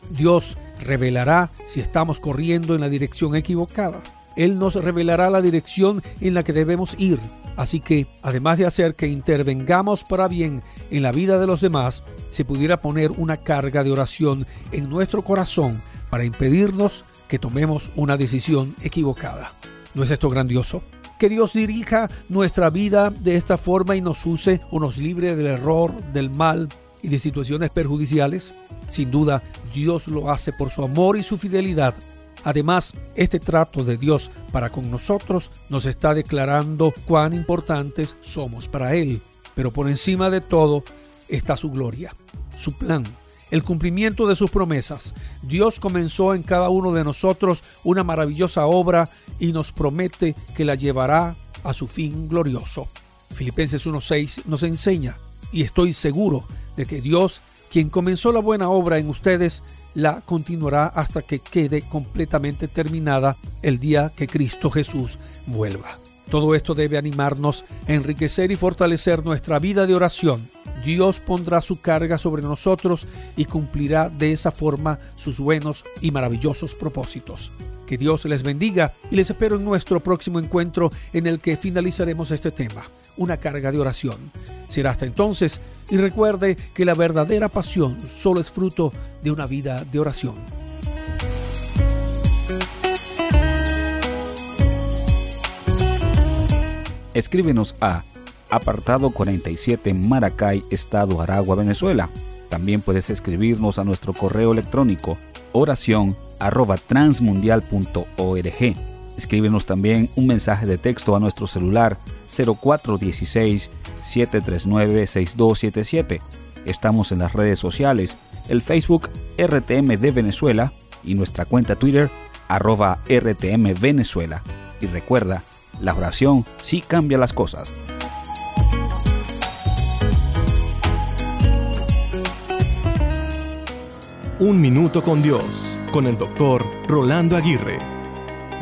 Dios revelará si estamos corriendo en la dirección equivocada. Él nos revelará la dirección en la que debemos ir. Así que, además de hacer que intervengamos para bien en la vida de los demás, se pudiera poner una carga de oración en nuestro corazón para impedirnos que tomemos una decisión equivocada. ¿No es esto grandioso? que Dios dirija nuestra vida de esta forma y nos use o nos libre del error, del mal y de situaciones perjudiciales? Sin duda, Dios lo hace por su amor y su fidelidad. Además, este trato de Dios para con nosotros nos está declarando cuán importantes somos para Él. Pero por encima de todo está su gloria, su plan el cumplimiento de sus promesas. Dios comenzó en cada uno de nosotros una maravillosa obra y nos promete que la llevará a su fin glorioso. Filipenses 1.6 nos enseña, y estoy seguro de que Dios, quien comenzó la buena obra en ustedes, la continuará hasta que quede completamente terminada el día que Cristo Jesús vuelva. Todo esto debe animarnos a enriquecer y fortalecer nuestra vida de oración. Dios pondrá su carga sobre nosotros y cumplirá de esa forma sus buenos y maravillosos propósitos. Que Dios les bendiga y les espero en nuestro próximo encuentro en el que finalizaremos este tema, una carga de oración. Será hasta entonces y recuerde que la verdadera pasión solo es fruto de una vida de oración.
escríbenos a apartado 47 Maracay, Estado Aragua, Venezuela. También puedes escribirnos a nuestro correo electrónico oración arroba transmundial.org. Escríbenos también un mensaje de texto a nuestro celular 0416 739 6277. Estamos en las redes sociales, el Facebook RTM de Venezuela y nuestra cuenta Twitter arroba RTM Venezuela. Y recuerda, la oración sí cambia las cosas.
Un minuto con Dios, con el doctor Rolando Aguirre.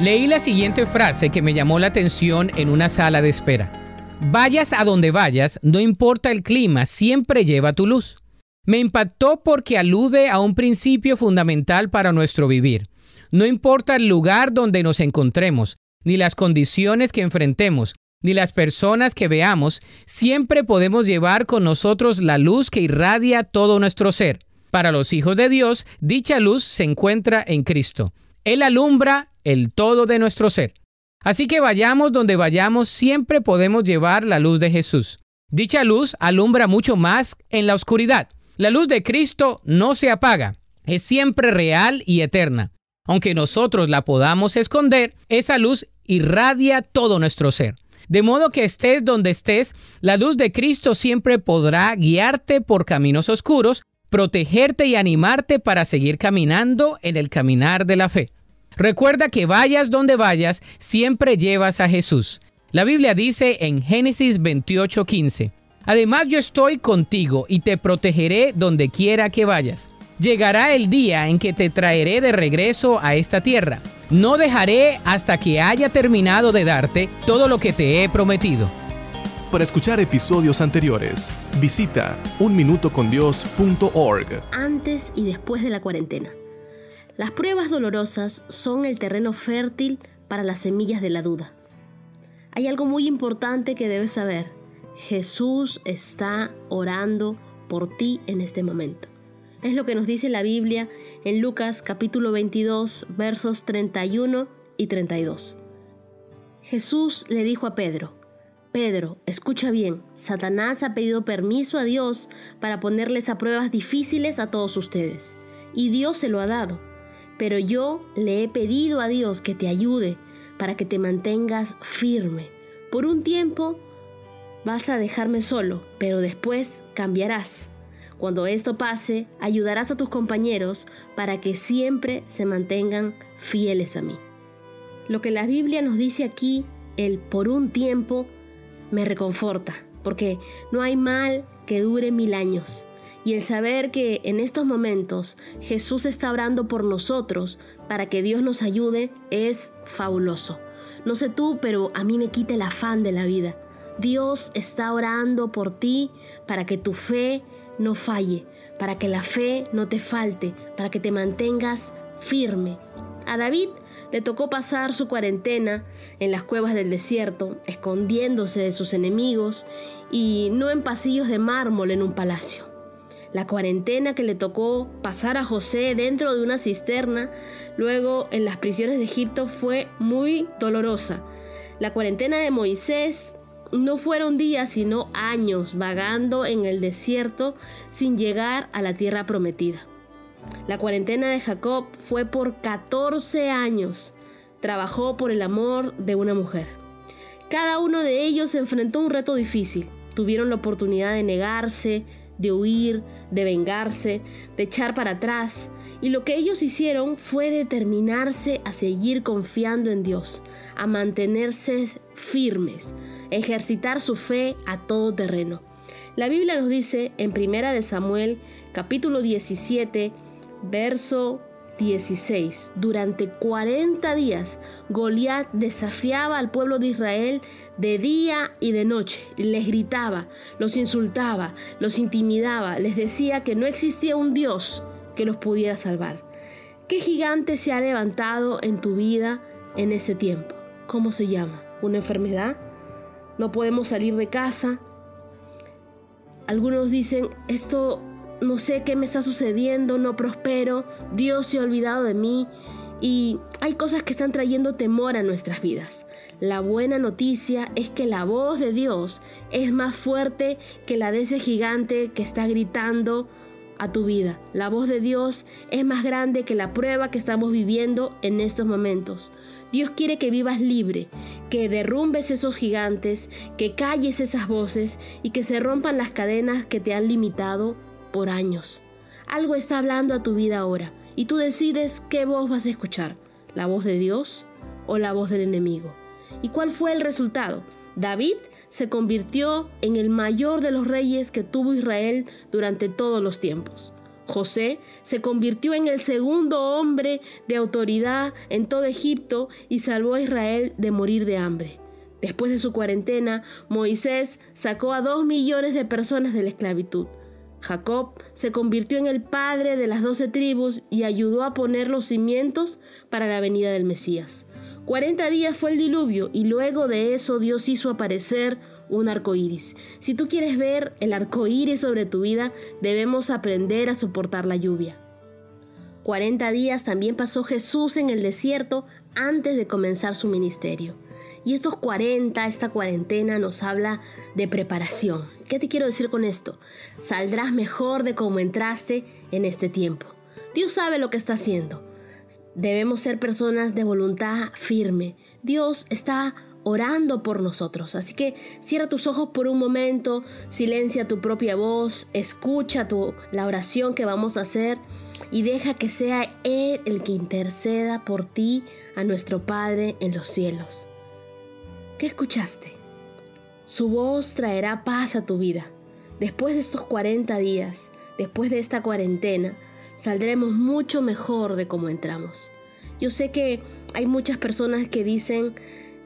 Leí la siguiente frase que me llamó la atención en una sala de espera. Vayas a donde vayas, no importa el clima, siempre lleva tu luz. Me impactó porque alude a un principio fundamental para nuestro vivir. No importa el lugar donde nos encontremos, ni las condiciones que enfrentemos, ni las personas que veamos, siempre podemos llevar con nosotros la luz que irradia todo nuestro ser. Para los hijos de Dios, dicha luz se encuentra en Cristo. Él alumbra el todo de nuestro ser. Así que vayamos donde vayamos, siempre podemos llevar la luz de Jesús. Dicha luz alumbra mucho más en la oscuridad. La luz de Cristo no se apaga, es siempre real y eterna. Aunque nosotros la podamos esconder, esa luz irradia todo nuestro ser. De modo que estés donde estés, la luz de Cristo siempre podrá guiarte por caminos oscuros, protegerte y animarte para seguir caminando en el caminar de la fe. Recuerda que vayas donde vayas, siempre llevas a Jesús. La Biblia dice en Génesis 28:15, Además yo estoy contigo y te protegeré donde quiera que vayas. Llegará el día en que te traeré de regreso a esta tierra. No dejaré hasta que haya terminado de darte todo lo que te he prometido.
Para escuchar episodios anteriores, visita unminutocondios.org.
Antes y después de la cuarentena. Las pruebas dolorosas son el terreno fértil para las semillas de la duda. Hay algo muy importante que debes saber. Jesús está orando por ti en este momento. Es lo que nos dice la Biblia en Lucas capítulo 22 versos 31 y 32. Jesús le dijo a Pedro, Pedro, escucha bien, Satanás ha pedido permiso a Dios para ponerles a pruebas difíciles a todos ustedes, y Dios se lo ha dado, pero yo le he pedido a Dios que te ayude para que te mantengas firme. Por un tiempo vas a dejarme solo, pero después cambiarás. Cuando esto pase, ayudarás a tus compañeros para que siempre se mantengan fieles a mí. Lo que la Biblia nos dice aquí, el por un tiempo, me reconforta, porque no hay mal que dure mil años. Y el saber que en estos momentos Jesús está orando por nosotros para que Dios nos ayude es fabuloso. No sé tú, pero a mí me quita el afán de la vida. Dios está orando por ti para que tu fe no falle, para que la fe no te falte, para que te mantengas firme. A David le tocó pasar su cuarentena en las cuevas del desierto, escondiéndose de sus enemigos y no en pasillos de mármol en un palacio. La cuarentena que le tocó pasar a José dentro de una cisterna, luego en las prisiones de Egipto, fue muy dolorosa. La cuarentena de Moisés no fueron días, sino años vagando en el desierto sin llegar a la tierra prometida. La cuarentena de Jacob fue por 14 años. Trabajó por el amor de una mujer. Cada uno de ellos enfrentó un reto difícil. Tuvieron la oportunidad de negarse, de huir, de vengarse, de echar para atrás. Y lo que ellos hicieron fue determinarse a seguir confiando en Dios, a mantenerse firmes, ejercitar su fe a todo terreno. La Biblia nos dice en Primera de Samuel, capítulo 17, verso 16. Durante 40 días, Goliat desafiaba al pueblo de Israel de día y de noche. Les gritaba, los insultaba, los intimidaba, les decía que no existía un Dios que los pudiera salvar. ¿Qué gigante se ha levantado en tu vida en este tiempo? ¿Cómo se llama? ¿Una enfermedad? no podemos salir de casa. Algunos dicen, esto no sé qué me está sucediendo, no prospero, Dios se ha olvidado de mí y hay cosas que están trayendo temor a nuestras vidas. La buena noticia es que la voz de Dios es más fuerte que la de ese gigante que está gritando a tu vida. La voz de Dios es más grande que la prueba que estamos viviendo en estos momentos. Dios quiere que vivas libre, que derrumbes esos gigantes, que calles esas voces y que se rompan las cadenas que te han limitado por años. Algo está hablando a tu vida ahora y tú decides qué voz vas a escuchar, la voz de Dios o la voz del enemigo. ¿Y cuál fue el resultado? David se convirtió en el mayor de los reyes que tuvo Israel durante todos los tiempos. José se convirtió en el segundo hombre de autoridad en todo Egipto y salvó a Israel de morir de hambre. Después de su cuarentena, Moisés sacó a dos millones de personas de la esclavitud. Jacob se convirtió en el padre de las doce tribus y ayudó a poner los cimientos para la venida del Mesías. Cuarenta días fue el diluvio y luego de eso Dios hizo aparecer un arco iris. Si tú quieres ver el arco iris sobre tu vida, debemos aprender a soportar la lluvia. 40 días también pasó Jesús en el desierto antes de comenzar su ministerio. Y estos 40, esta cuarentena nos habla de preparación. ¿Qué te quiero decir con esto? Saldrás mejor de cómo entraste en este tiempo. Dios sabe lo que está haciendo. Debemos ser personas de voluntad firme. Dios está orando por nosotros. Así que cierra tus ojos por un momento, silencia tu propia voz, escucha tu, la oración que vamos a hacer y deja que sea Él el que interceda por ti a nuestro Padre en los cielos. ¿Qué escuchaste? Su voz traerá paz a tu vida. Después de estos 40 días, después de esta cuarentena, saldremos mucho mejor de cómo entramos. Yo sé que hay muchas personas que dicen,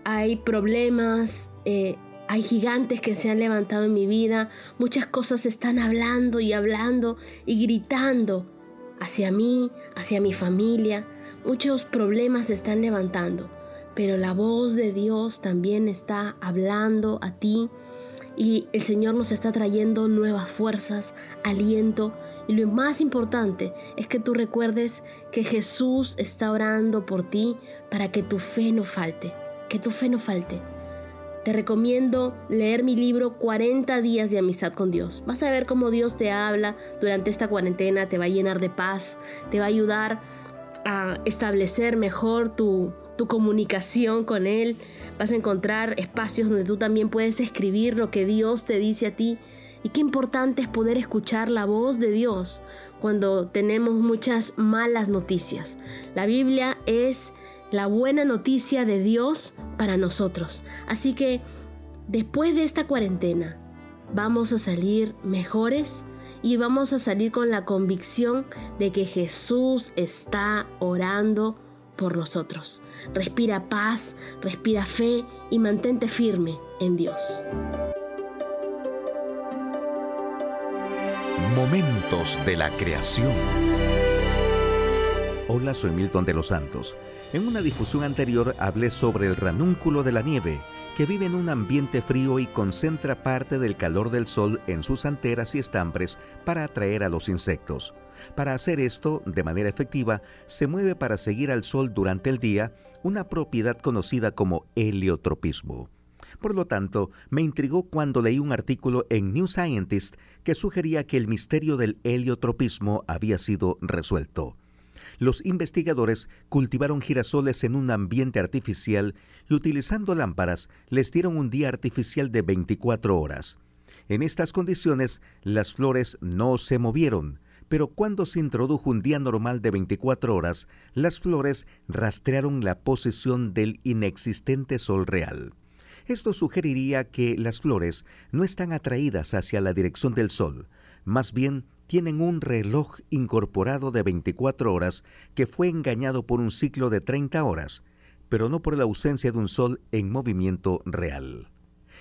hay problemas, eh, hay gigantes que se han levantado en mi vida, muchas cosas están hablando y hablando y gritando hacia mí, hacia mi familia, muchos problemas se están levantando, pero la voz de Dios también está hablando a ti y el Señor nos está trayendo nuevas fuerzas, aliento y lo más importante es que tú recuerdes que Jesús está orando por ti para que tu fe no falte, que tu fe no falte. Te recomiendo leer mi libro 40 días de amistad con Dios. Vas a ver cómo Dios te habla durante esta cuarentena, te va a llenar de paz, te va a ayudar a establecer mejor tu, tu comunicación con Él. Vas a encontrar espacios donde tú también puedes escribir lo que Dios te dice a ti y qué importante es poder escuchar la voz de Dios cuando tenemos muchas malas noticias. La Biblia es la buena noticia de Dios para nosotros. Así que después de esta cuarentena vamos a salir mejores y vamos a salir con la convicción de que Jesús está orando por nosotros. Respira paz, respira fe y mantente firme en Dios.
Momentos de la creación. Hola, soy Milton de los Santos. En una difusión anterior hablé sobre el ranúnculo de la nieve, que vive en un ambiente frío y concentra parte del calor del sol en sus anteras y estambres para atraer a los insectos. Para hacer esto de manera efectiva, se mueve para seguir al sol durante el día, una propiedad conocida como heliotropismo. Por lo tanto, me intrigó cuando leí un artículo en New Scientist que sugería que el misterio del heliotropismo había sido resuelto. Los investigadores cultivaron girasoles en un ambiente artificial y utilizando lámparas les dieron un día artificial de 24 horas. En estas condiciones, las flores no se movieron, pero cuando se introdujo un día normal de 24 horas, las flores rastrearon la posición del inexistente sol real. Esto sugeriría que las flores no están atraídas hacia la dirección del sol, más bien tienen un reloj incorporado de 24 horas que fue engañado por un ciclo de 30 horas, pero no por la ausencia de un sol en movimiento real.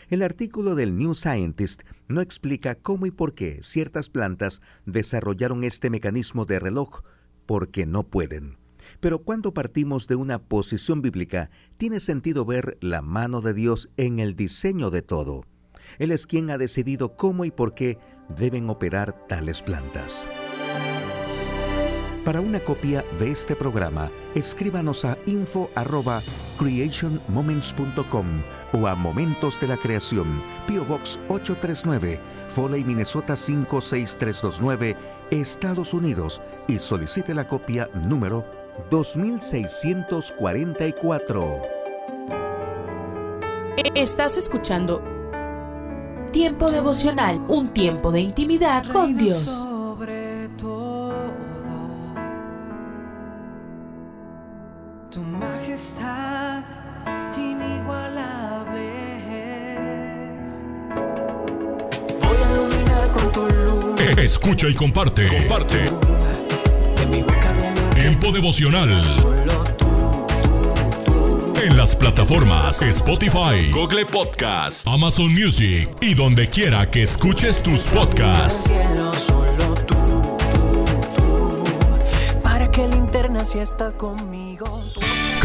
El artículo del New Scientist no explica cómo y por qué ciertas plantas desarrollaron este mecanismo de reloj, porque no pueden. Pero cuando partimos de una posición bíblica, tiene sentido ver la mano de Dios en el diseño de todo. Él es quien ha decidido cómo y por qué deben operar tales plantas. Para una copia de este programa, escríbanos a info@creationmoments.com o a Momentos de la Creación, PO Box 839, Foley, Minnesota 56329, Estados Unidos y solicite la copia número 2644.
Estás escuchando Tiempo devocional, un tiempo de intimidad con Dios.
Escucha y comparte. Comparte. Tiempo devocional. En las plataformas Spotify, Google Podcast, Amazon Music y donde quiera que escuches tus podcasts.
Para que linterna si estás conmigo.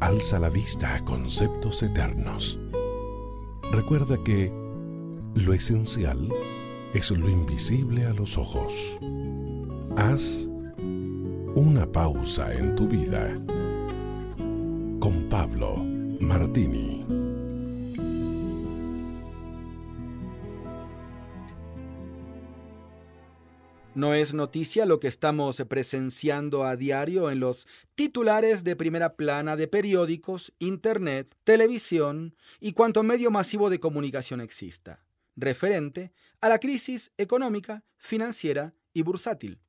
Alza la vista a conceptos eternos. Recuerda que lo esencial es lo invisible a los ojos. Haz una pausa en tu vida con Pablo Martini.
No es noticia lo que estamos presenciando a diario en los titulares de primera plana de periódicos, internet, televisión y cuanto medio masivo de comunicación exista, referente a la crisis económica, financiera y bursátil.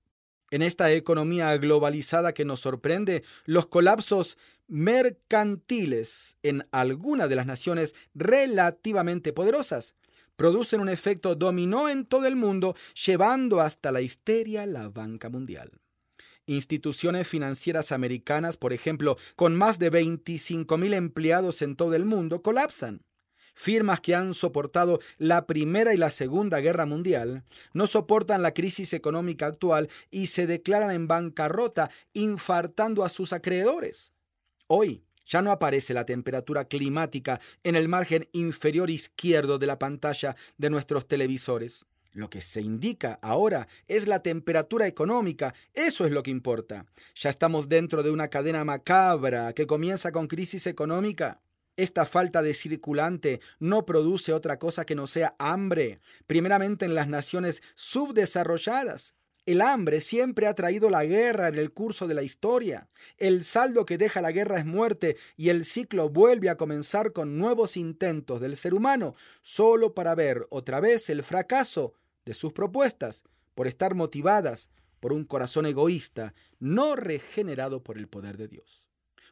En esta economía globalizada que nos sorprende, los colapsos mercantiles en alguna de las naciones relativamente poderosas producen un efecto dominó en todo el mundo, llevando hasta la histeria la banca mundial. Instituciones financieras americanas, por ejemplo, con más de 25.000 empleados en todo el mundo, colapsan. Firmas que han soportado la Primera y la Segunda Guerra Mundial no soportan la crisis económica actual y se declaran en bancarrota, infartando a sus acreedores. Hoy, ya no aparece la temperatura climática en el margen inferior izquierdo de la pantalla de nuestros televisores. Lo que se indica ahora es la temperatura económica, eso es lo que importa. Ya estamos dentro de una cadena macabra que comienza con crisis económica esta falta de circulante no produce otra cosa que no sea hambre, primeramente en las naciones subdesarrolladas. El hambre siempre ha traído la guerra en el curso de la historia. El saldo que deja la guerra es muerte y el ciclo vuelve a comenzar con nuevos intentos del ser humano, solo para ver otra vez el fracaso de sus propuestas, por estar motivadas por un corazón egoísta, no regenerado por el poder de Dios.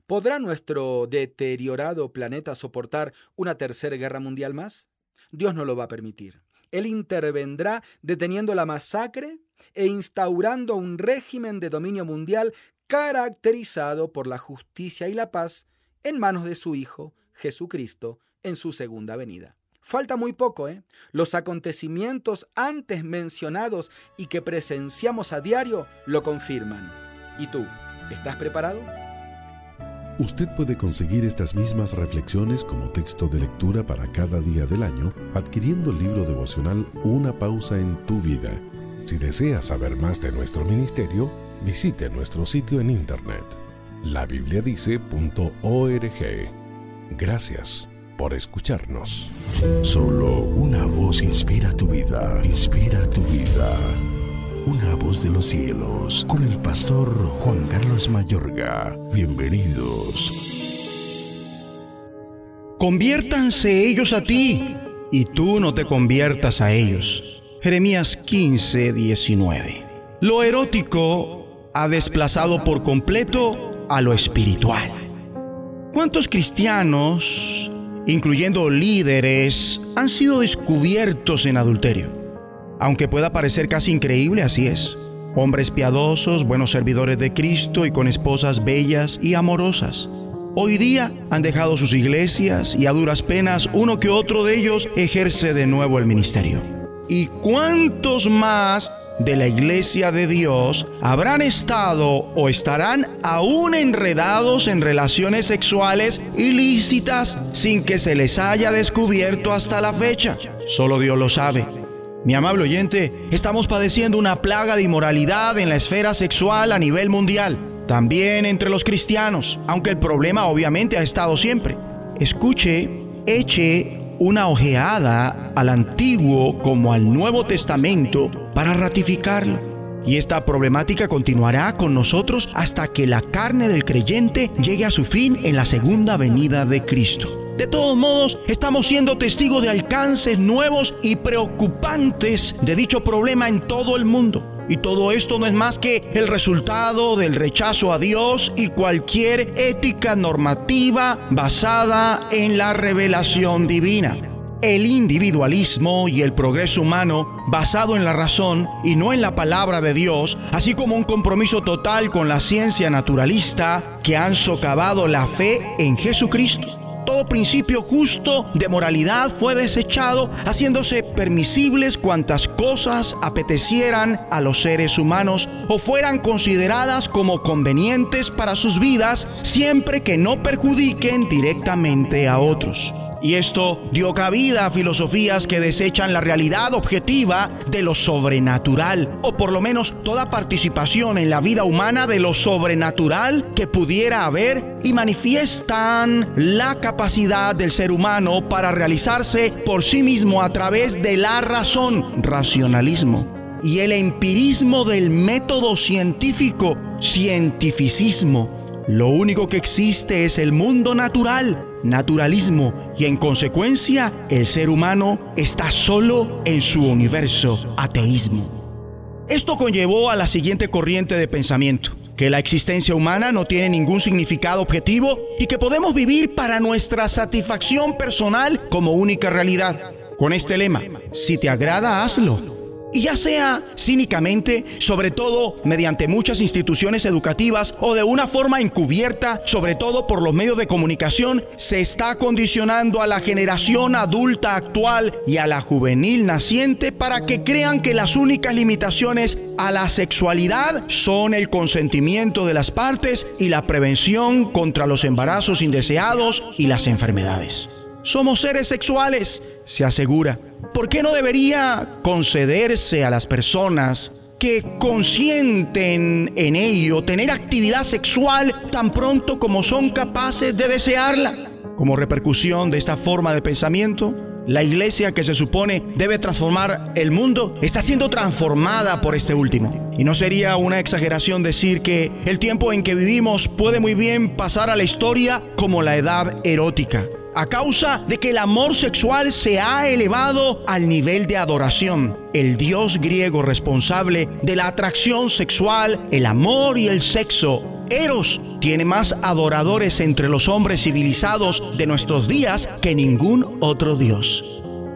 ¿Podrá nuestro deteriorado planeta soportar una tercera guerra mundial más? Dios no lo va a permitir. Él intervendrá deteniendo la masacre e instaurando un régimen de dominio mundial caracterizado por la justicia y la paz en manos de su Hijo, Jesucristo, en su segunda venida. Falta muy poco, ¿eh? Los acontecimientos antes mencionados y que presenciamos a diario lo confirman. ¿Y tú? ¿Estás preparado?
Usted puede conseguir estas mismas reflexiones como texto de lectura para cada día del año adquiriendo el libro devocional Una pausa en tu vida. Si desea saber más de nuestro ministerio, visite nuestro sitio en internet labibliadice.org. Gracias por escucharnos.
Solo una voz inspira tu vida, inspira tu vida una voz de los cielos, con el pastor Juan Carlos Mayorga. Bienvenidos.
Conviértanse ellos a ti, y tú no te conviertas a ellos. Jeremías 15, 19. Lo erótico ha desplazado por completo a lo espiritual. ¿Cuántos cristianos, incluyendo líderes, han sido descubiertos en adulterio? Aunque pueda parecer casi increíble, así es. Hombres piadosos, buenos servidores de Cristo y con esposas bellas y amorosas. Hoy día han dejado sus iglesias y a duras penas uno que otro de ellos ejerce de nuevo el ministerio. ¿Y cuántos más de la iglesia de Dios habrán estado o estarán aún enredados en relaciones sexuales ilícitas sin que se les haya descubierto hasta la fecha? Solo Dios lo sabe. Mi amable oyente, estamos padeciendo una plaga de inmoralidad en la esfera sexual a nivel mundial, también entre los cristianos, aunque el problema obviamente ha estado siempre. Escuche, eche una ojeada al Antiguo como al Nuevo Testamento para ratificarlo. Y esta problemática continuará con nosotros hasta que la carne del creyente llegue a su fin en la segunda venida de Cristo. De todos modos, estamos siendo testigos de alcances nuevos y preocupantes de dicho problema en todo el mundo. Y todo esto no es más que el resultado del rechazo a Dios y cualquier ética normativa basada en la revelación divina. El individualismo y el progreso humano basado en la razón y no en la palabra de Dios, así como un compromiso total con la ciencia naturalista que han socavado la fe en Jesucristo todo principio justo de moralidad fue desechado, haciéndose permisibles cuantas cosas apetecieran a los seres humanos o fueran consideradas como convenientes para sus vidas, siempre que no perjudiquen directamente a otros. Y esto dio cabida a filosofías que desechan la realidad objetiva de lo sobrenatural, o por lo menos toda participación en la vida humana de lo sobrenatural que pudiera haber y manifiestan la capacidad del ser humano para realizarse por sí mismo a través de la razón, racionalismo, y el empirismo del método científico, cientificismo. Lo único que existe es el mundo natural naturalismo y en consecuencia el ser humano está solo en su universo, ateísmo. Esto conllevó a la siguiente corriente de pensamiento, que la existencia humana no tiene ningún significado objetivo y que podemos vivir para nuestra satisfacción personal como única realidad. Con este lema, si te agrada, hazlo y ya sea cínicamente, sobre todo mediante muchas instituciones educativas o de una forma encubierta, sobre todo por los medios de comunicación, se está condicionando a la generación adulta actual y a la juvenil naciente para que crean que las únicas limitaciones a la sexualidad son el consentimiento de las partes y la prevención contra los embarazos indeseados y las enfermedades. Somos seres sexuales, se asegura. ¿Por qué no debería concederse a las personas que consienten en ello tener actividad sexual tan pronto como son capaces de desearla? Como repercusión de esta forma de pensamiento, la iglesia que se supone debe transformar el mundo está siendo transformada por este último. Y no sería una exageración decir que el tiempo en que vivimos puede muy bien pasar a la historia como la edad erótica a causa de que el amor sexual se ha elevado al nivel de adoración. El dios griego responsable de la atracción sexual, el amor y el sexo, Eros, tiene más adoradores entre los hombres civilizados de nuestros días que ningún otro dios.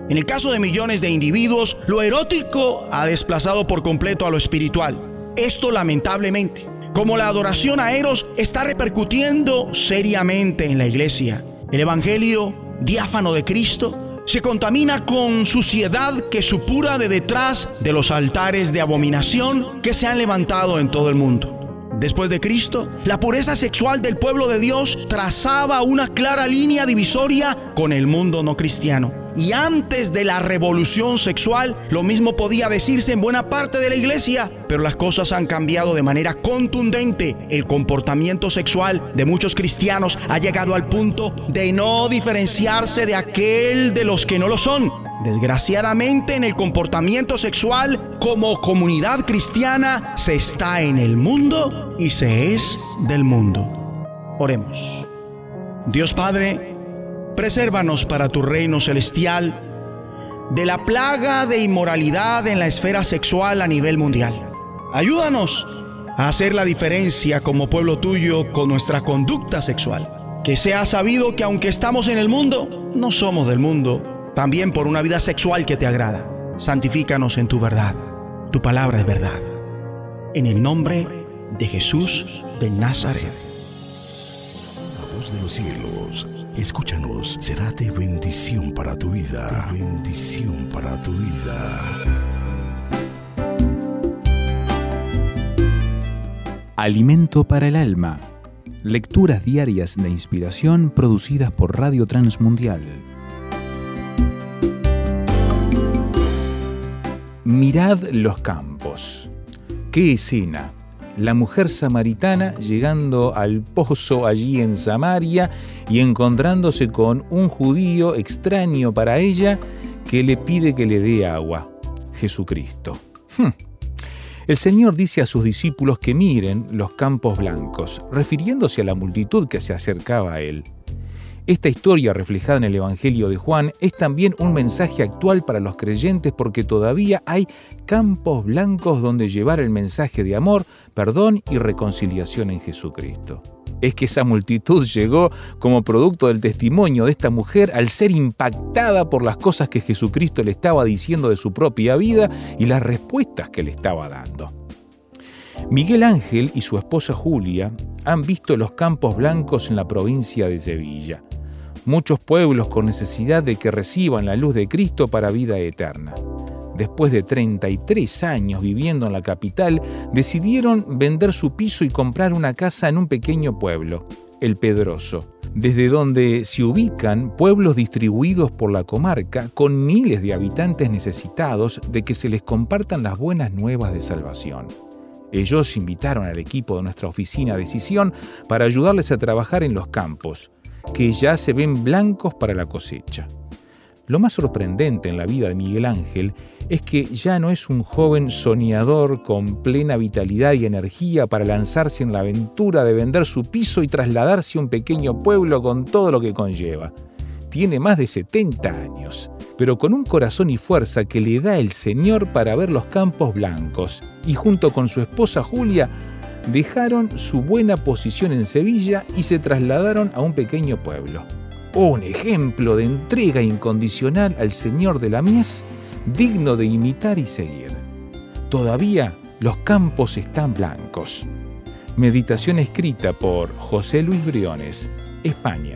En el caso de millones de individuos, lo erótico ha desplazado por completo a lo espiritual. Esto lamentablemente, como la adoración a Eros está repercutiendo seriamente en la iglesia. El Evangelio diáfano de Cristo se contamina con suciedad que supura de detrás de los altares de abominación que se han levantado en todo el mundo. Después de Cristo, la pureza sexual del pueblo de Dios trazaba una clara línea divisoria con el mundo no cristiano. Y antes de la revolución sexual, lo mismo podía decirse en buena parte de la iglesia, pero las cosas han cambiado de manera contundente. El comportamiento sexual de muchos cristianos ha llegado al punto de no diferenciarse de aquel de los que no lo son. Desgraciadamente en el comportamiento sexual como comunidad cristiana se está en el mundo y se es del mundo. Oremos. Dios Padre, Presérvanos para tu reino celestial de la plaga de inmoralidad en la esfera sexual a nivel mundial. Ayúdanos a hacer la diferencia como pueblo tuyo con nuestra conducta sexual. Que sea sabido que aunque estamos en el mundo, no somos del mundo, también por una vida sexual que te agrada. Santifícanos en tu verdad. Tu palabra es verdad. En el nombre de Jesús de Nazaret.
La voz de los cielos Escúchanos, será de bendición para tu vida. bendición para tu vida.
Alimento para el alma. Lecturas diarias de inspiración producidas por Radio Transmundial. Mirad los campos. ¡Qué escena! La mujer samaritana llegando al pozo allí en Samaria y encontrándose con un judío extraño para ella que le pide que le dé agua, Jesucristo. Hmm. El Señor dice a sus discípulos que miren los campos blancos, refiriéndose a la multitud que se acercaba a Él. Esta historia reflejada en el Evangelio de Juan es también un mensaje actual para los creyentes porque todavía hay campos blancos donde llevar el mensaje de amor, perdón y reconciliación en Jesucristo. Es que esa multitud llegó como producto del testimonio de esta mujer al ser impactada por las cosas que Jesucristo le estaba diciendo de su propia vida y las respuestas que le estaba dando. Miguel Ángel y su esposa Julia han visto los campos blancos en la provincia de Sevilla muchos pueblos con necesidad de que reciban la luz de Cristo para vida eterna. Después de 33 años viviendo en la capital, decidieron vender su piso y comprar una casa en un pequeño pueblo, El Pedroso, desde donde se ubican pueblos distribuidos por la comarca con miles de habitantes necesitados de que se les compartan las buenas nuevas de salvación. Ellos invitaron al equipo de nuestra oficina de decisión para ayudarles a trabajar en los campos, que ya se ven blancos para la cosecha. Lo más sorprendente en la vida de Miguel Ángel es que ya no es un joven soñador con plena vitalidad y energía para lanzarse en la aventura de vender su piso y trasladarse a un pequeño pueblo con todo lo que conlleva. Tiene más de 70 años, pero con un corazón y fuerza que le da el Señor para ver los campos blancos, y junto con su esposa Julia dejaron su buena posición en Sevilla y se trasladaron a un pequeño pueblo un ejemplo de entrega incondicional al Señor de la mies, digno de imitar y seguir. Todavía los campos están blancos. Meditación escrita por José Luis Briones, España.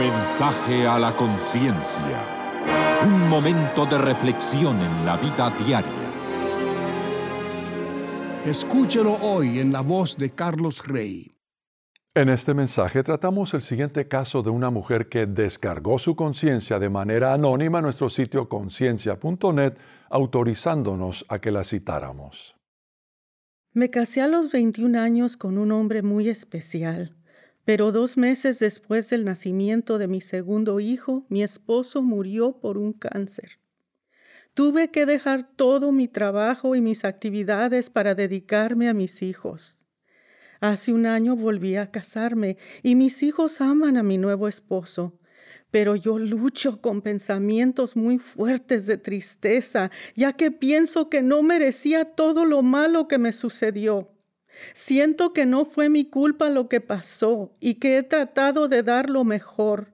Un mensaje a la conciencia. Un momento de reflexión en la vida diaria.
Escúchelo hoy en la voz de Carlos Rey.
En este mensaje tratamos el siguiente caso de una mujer que descargó su conciencia de manera anónima en nuestro sitio conciencia.net, autorizándonos a que la citáramos.
Me casé a los 21 años con un hombre muy especial. Pero dos meses después del nacimiento de mi segundo hijo, mi esposo murió por un cáncer. Tuve que dejar todo mi trabajo y mis actividades para dedicarme a mis hijos. Hace un año volví a casarme y mis hijos aman a mi nuevo esposo, pero yo lucho con pensamientos muy fuertes de tristeza, ya que pienso que no merecía todo lo malo que me sucedió. Siento que no fue mi culpa lo que pasó y que he tratado de dar lo mejor.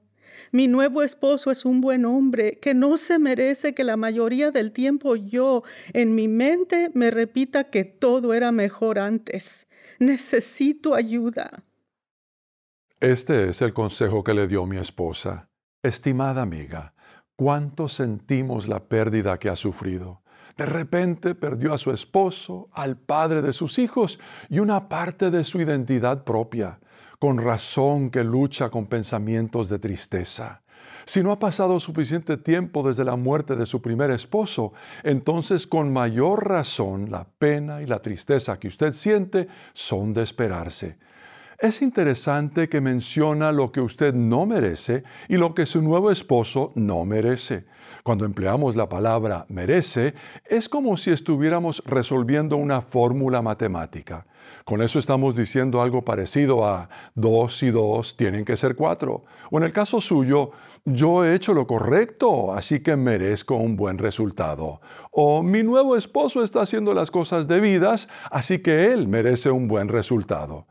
Mi nuevo esposo es un buen hombre que no se merece que la mayoría del tiempo yo en mi mente me repita que todo era mejor antes. Necesito ayuda.
Este es el consejo que le dio mi esposa. Estimada amiga, ¿cuánto sentimos la pérdida que ha sufrido? De repente perdió a su esposo, al padre de sus hijos y una parte de su identidad propia. Con razón que lucha con pensamientos de tristeza. Si no ha pasado suficiente tiempo desde la muerte de su primer esposo, entonces con mayor razón la pena y la tristeza que usted siente son de esperarse. Es interesante que menciona lo que usted no merece y lo que su nuevo esposo no merece. Cuando empleamos la palabra merece, es como si estuviéramos resolviendo una fórmula matemática. Con eso estamos diciendo algo parecido a 2 y 2 tienen que ser 4. O en el caso suyo, yo he hecho lo correcto, así que merezco un buen resultado. O mi nuevo esposo está haciendo las cosas debidas, así que él merece un buen resultado.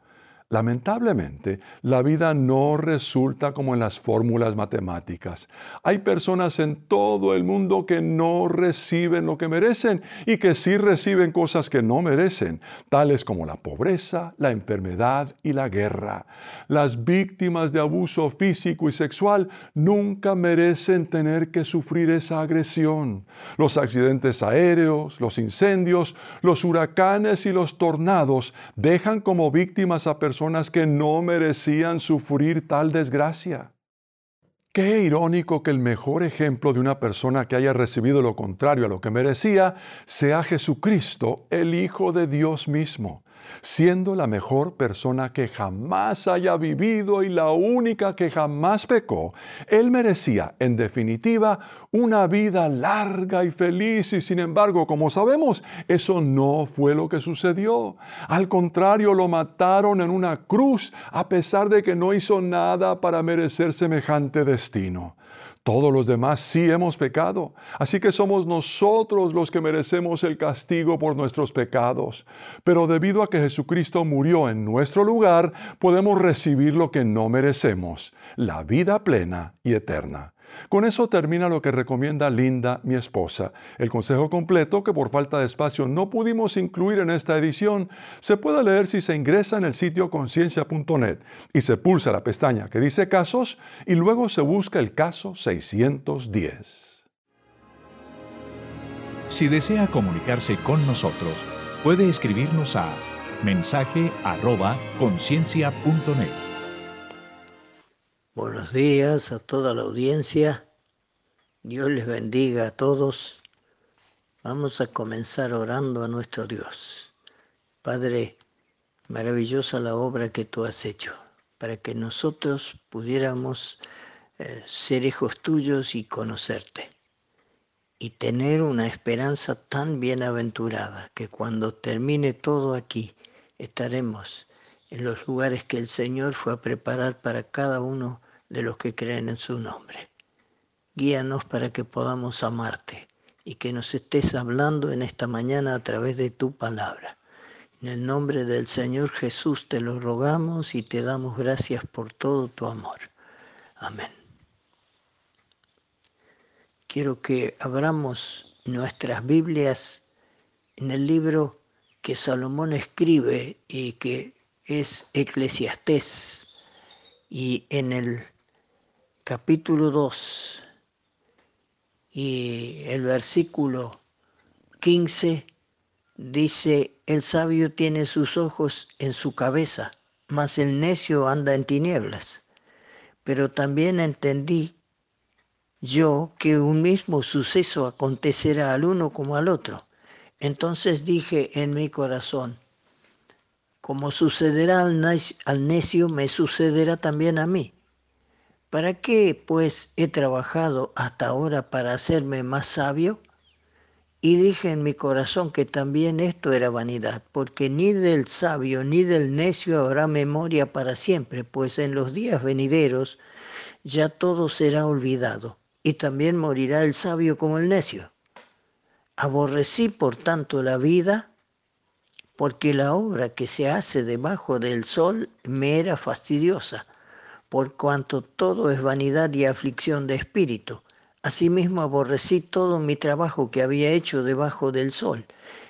Lamentablemente, la vida no resulta como en las fórmulas matemáticas. Hay personas en todo el mundo que no reciben lo que merecen y que sí reciben cosas que no merecen, tales como la pobreza, la enfermedad y la guerra. Las víctimas de abuso físico y sexual nunca merecen tener que sufrir esa agresión. Los accidentes aéreos, los incendios, los huracanes y los tornados dejan como víctimas a personas personas que no merecían sufrir tal desgracia. Qué irónico que el mejor ejemplo de una persona que haya recibido lo contrario a lo que merecía sea Jesucristo, el Hijo de Dios mismo. Siendo la mejor persona que jamás haya vivido y la única que jamás pecó, Él merecía, en definitiva, una vida larga y feliz y sin embargo, como sabemos, eso no fue lo que sucedió. Al contrario, lo mataron en una cruz a pesar de que no hizo nada para merecer semejante destino. Todos los demás sí hemos pecado, así que somos nosotros los que merecemos el castigo por nuestros pecados. Pero debido a que Jesucristo murió en nuestro lugar, podemos recibir lo que no merecemos, la vida plena y eterna. Con eso termina lo que recomienda Linda, mi esposa. El consejo completo, que por falta de espacio no pudimos incluir en esta edición, se puede leer si se ingresa en el sitio conciencia.net y se pulsa la pestaña que dice casos y luego se busca el caso 610.
Si desea comunicarse con nosotros, puede escribirnos a mensaje
Buenos días a toda la audiencia. Dios les bendiga a todos. Vamos a comenzar orando a nuestro Dios. Padre, maravillosa la obra que tú has hecho para que nosotros pudiéramos eh, ser hijos tuyos y conocerte y tener una esperanza tan bienaventurada que cuando termine todo aquí estaremos en los lugares que el Señor fue a preparar para cada uno de los que creen en su nombre. Guíanos para que podamos amarte y que nos estés hablando en esta mañana a través de tu palabra. En el nombre del Señor Jesús te lo rogamos y te damos gracias por todo tu amor. Amén. Quiero que abramos nuestras Biblias en el libro que Salomón escribe y que es Eclesiastés. Y en el capítulo 2 y el versículo 15 dice, el sabio tiene sus ojos en su cabeza, mas el necio anda en tinieblas. Pero también entendí yo que un mismo suceso acontecerá al uno como al otro. Entonces dije en mi corazón, como sucederá al necio, me sucederá también a mí. ¿Para qué, pues, he trabajado hasta ahora para hacerme más sabio? Y dije en mi corazón que también esto era vanidad, porque ni del sabio ni del necio habrá memoria para siempre, pues en los días venideros ya todo será olvidado, y también morirá el sabio como el necio. Aborrecí por tanto la vida, porque la obra que se hace debajo del sol me era fastidiosa por cuanto todo es vanidad y aflicción de espíritu. Asimismo aborrecí todo mi trabajo que había hecho debajo del sol,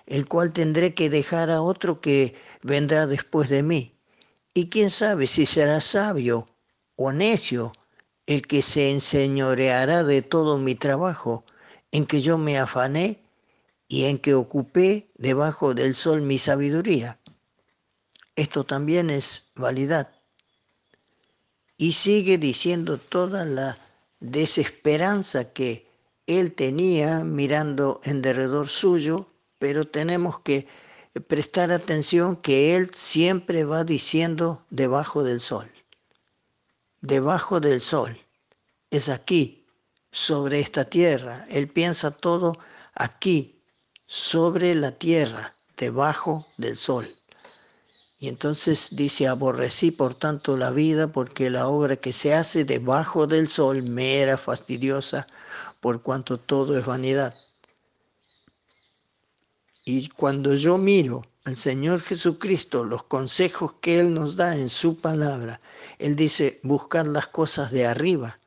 el cual tendré que dejar a otro que vendrá después de mí. Y quién sabe si será sabio o necio el que se enseñoreará de todo mi trabajo, en que yo me afané y en que ocupé debajo del sol mi sabiduría. Esto también es validad. Y sigue diciendo toda la desesperanza que él tenía mirando en derredor suyo, pero tenemos que prestar atención que él siempre va diciendo debajo del sol. Debajo del sol. Es aquí, sobre esta tierra. Él piensa todo aquí, sobre la tierra, debajo del sol. Y entonces dice, aborrecí por tanto la vida porque la obra que se hace debajo del sol me era fastidiosa por cuanto todo es vanidad. Y cuando yo miro al Señor Jesucristo, los consejos que Él nos da en su palabra, Él dice, buscar las cosas de arriba,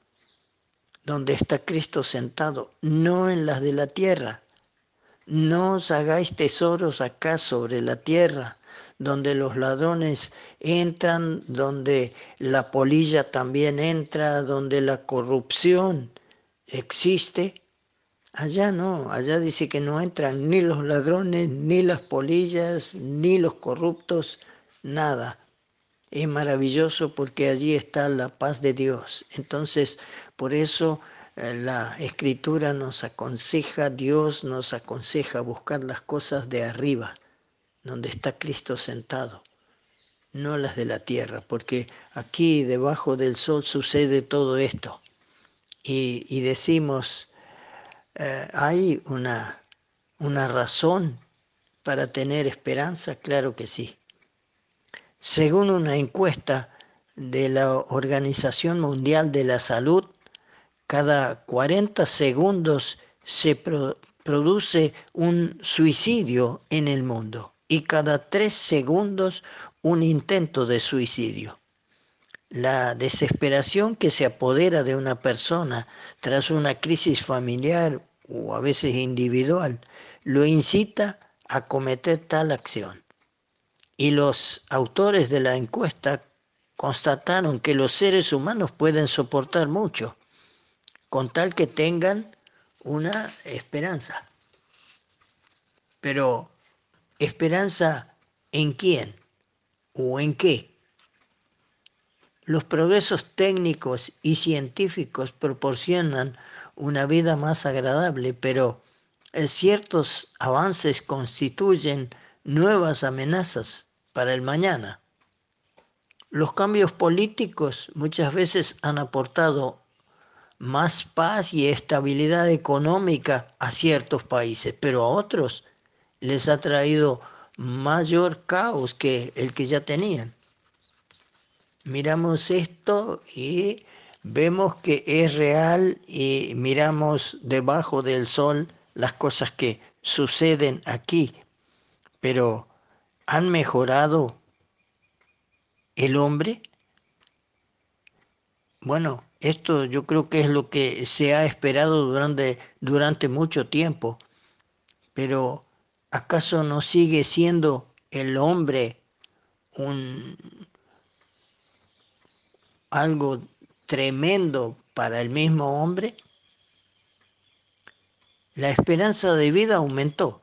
donde está Cristo sentado, no en las de la tierra. No os hagáis tesoros acá sobre la tierra, donde los ladrones entran, donde la polilla también entra, donde la corrupción existe. Allá no, allá dice que no entran ni los ladrones, ni las polillas, ni los corruptos, nada. Es maravilloso porque allí está la paz de Dios. Entonces, por eso eh, la escritura nos aconseja, Dios nos aconseja buscar las cosas de arriba donde está Cristo sentado, no las de la tierra, porque aquí debajo del sol sucede todo esto. Y, decimos, eh, ¿hay una, una razón para tener esperanza? Claro que sí. Según una encuesta de la Organización Mundial de la Salud, cada 40 segundos se produce un suicidio en el mundo y cada 3 segundos un intento de suicidio. La desesperación que se apodera de una persona tras una crisis familiar o a veces individual lo incita a cometer tal acción. Y los autores de la encuesta constataron que los seres humanos pueden soportar mucho, con tal que tengan una esperanza. Pero, ¿esperanza en quién o en qué? Los progresos técnicos y científicos proporcionan una vida más agradable, pero ciertos avances constituyen nuevas amenazas para el mañana. Los cambios políticos muchas veces han aportado más paz y estabilidad económica a ciertos países, pero a otros les ha traído mayor caos que el que ya tenían. Miramos esto y vemos que es real y miramos debajo del sol las cosas que suceden aquí, pero ¿han mejorado el hombre? Bueno, esto yo creo que es lo que se ha esperado durante, durante mucho tiempo, pero ¿acaso no sigue siendo el hombre un algo tremendo para el mismo hombre? La esperanza de vida aumentó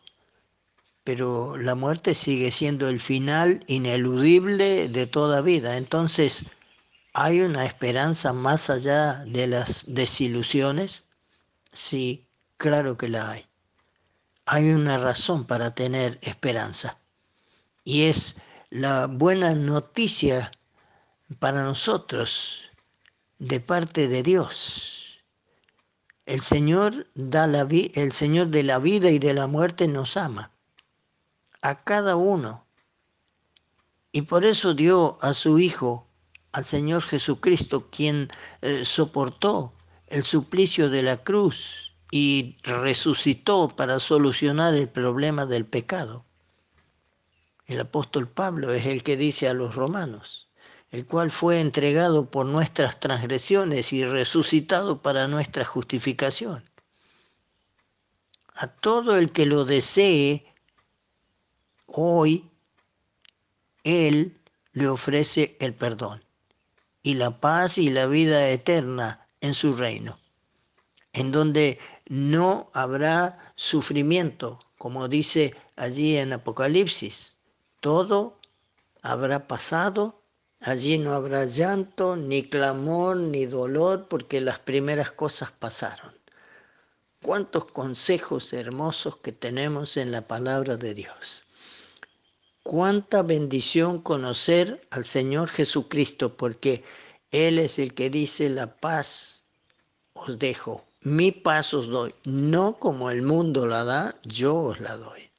pero la muerte sigue siendo el final ineludible de toda vida. Entonces, ¿hay una esperanza más allá de las desilusiones? Sí, claro que la hay. Hay una razón para tener esperanza y es la buena noticia para nosotros de parte de Dios. El Señor, da la el Señor de la vida y de la muerte nos ama a cada uno. Y por eso dio a su Hijo, al Señor Jesucristo, quien eh, soportó el suplicio de la cruz y resucitó para solucionar el problema del pecado. El apóstol Pablo es el que dice a los romanos, el cual fue entregado por nuestras transgresiones y resucitado para nuestra justificación. A todo el que lo desee, Hoy Él le ofrece el perdón y la paz y la vida eterna en su reino, en donde no habrá sufrimiento, como dice allí en Apocalipsis. Todo habrá pasado, allí no habrá llanto, ni clamor, ni dolor, porque las primeras cosas pasaron. Cuántos consejos hermosos que tenemos en la palabra de Dios. Cuánta bendición conocer al Señor Jesucristo, porque Él es el que dice la paz os dejo, mi paz os doy, no como el mundo la da, yo os la doy.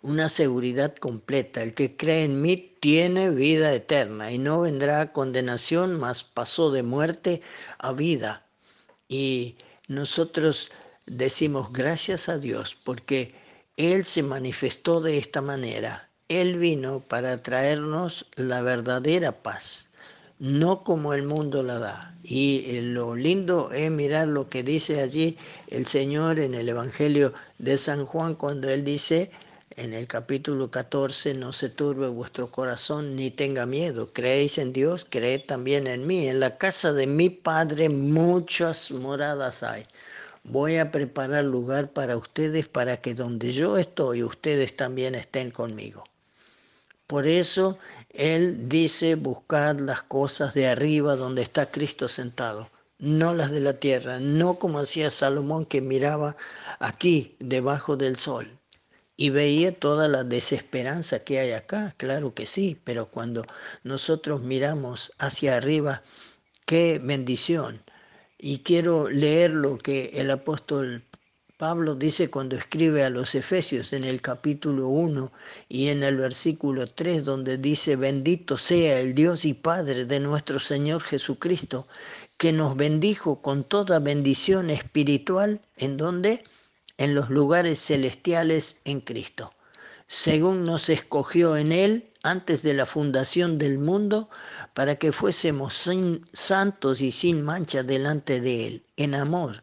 Una seguridad completa, el que cree en mí tiene vida eterna y no vendrá a condenación, mas pasó de muerte a vida. Y nosotros decimos gracias a Dios porque él se manifestó de esta manera. Él vino para traernos la verdadera paz, no como el mundo la da. Y eh, lo lindo es mirar lo que dice allí el Señor en el Evangelio de San Juan cuando Él dice en el capítulo 14, no se turbe vuestro corazón ni tenga miedo. Creéis en Dios, creed también en mí. En la casa de mi Padre muchas moradas hay voy a preparar lugar para ustedes para que donde yo estoy, ustedes también estén conmigo. Por eso Él dice buscar las cosas de arriba donde está Cristo sentado, no las de la tierra, no como hacía Salomón que miraba aquí debajo del sol. y veía toda la desesperanza que hay acá, claro que sí, pero cuando nosotros miramos hacia arriba, qué bendición. Y quiero leer lo que el apóstol Pablo dice cuando escribe a los Efesios en el capítulo 1 y en el versículo 3 donde dice, bendito sea el Dios y Padre de nuestro Señor Jesucristo, que nos bendijo con toda bendición espiritual, ¿en donde En los lugares celestiales en Cristo, según nos escogió en Él antes de la fundación del mundo, para que fuésemos santos y sin mancha delante de Él, en amor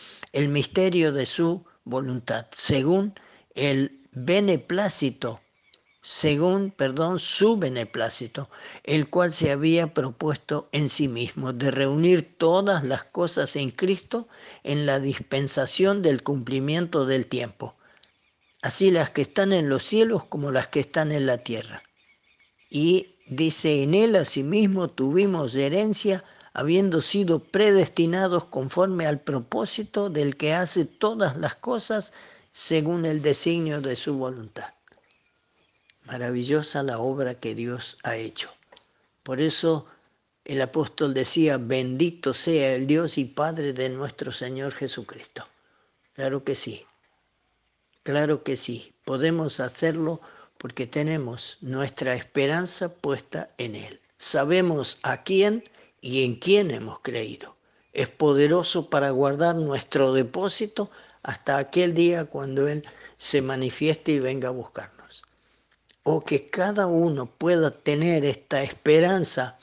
el misterio de su voluntad, según el beneplácito, según, perdón, su beneplácito, el cual se había propuesto en sí mismo, de reunir todas las cosas en Cristo en la dispensación del cumplimiento del tiempo, así las que están en los cielos como las que están en la tierra. Y dice, en él asimismo tuvimos herencia, habiendo sido predestinados conforme al propósito del que hace todas las cosas según el designio de su voluntad. Maravillosa la obra que Dios ha hecho. Por eso el apóstol decía, bendito sea el Dios y Padre de nuestro Señor Jesucristo. Claro que sí, claro que sí, podemos hacerlo porque tenemos nuestra esperanza puesta en Él. Sabemos a quién y en quién hemos creído. Es poderoso para guardar nuestro depósito hasta aquel día cuando Él se manifieste y venga a buscarnos. O que cada uno pueda tener esta esperanza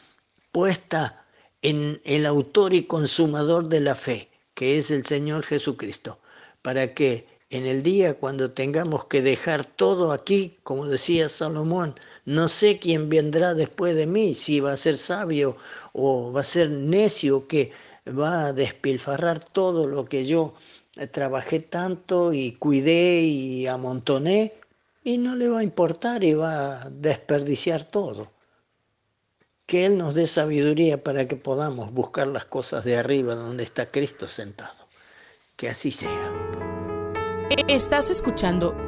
puesta en el autor y consumador de la fe, que es el Señor Jesucristo, para que en el día cuando tengamos que dejar todo aquí, como decía Salomón, no sé quién vendrá después de mí, si va a ser sabio o va a ser necio que va a despilfarrar todo lo que yo trabajé tanto y cuidé y amontoné y no le va a importar y va a desperdiciar todo. Que Él nos dé sabiduría para que podamos buscar las cosas de arriba donde está Cristo sentado. Que así sea.
Estás escuchando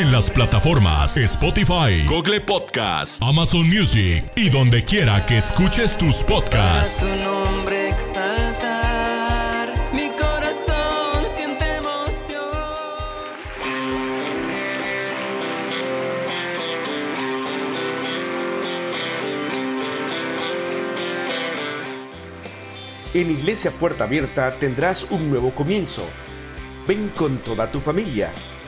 En las plataformas Spotify, Google Podcast, Amazon Music y donde quiera que escuches tus podcasts.
En Iglesia Puerta Abierta tendrás un nuevo comienzo. Ven con toda tu familia,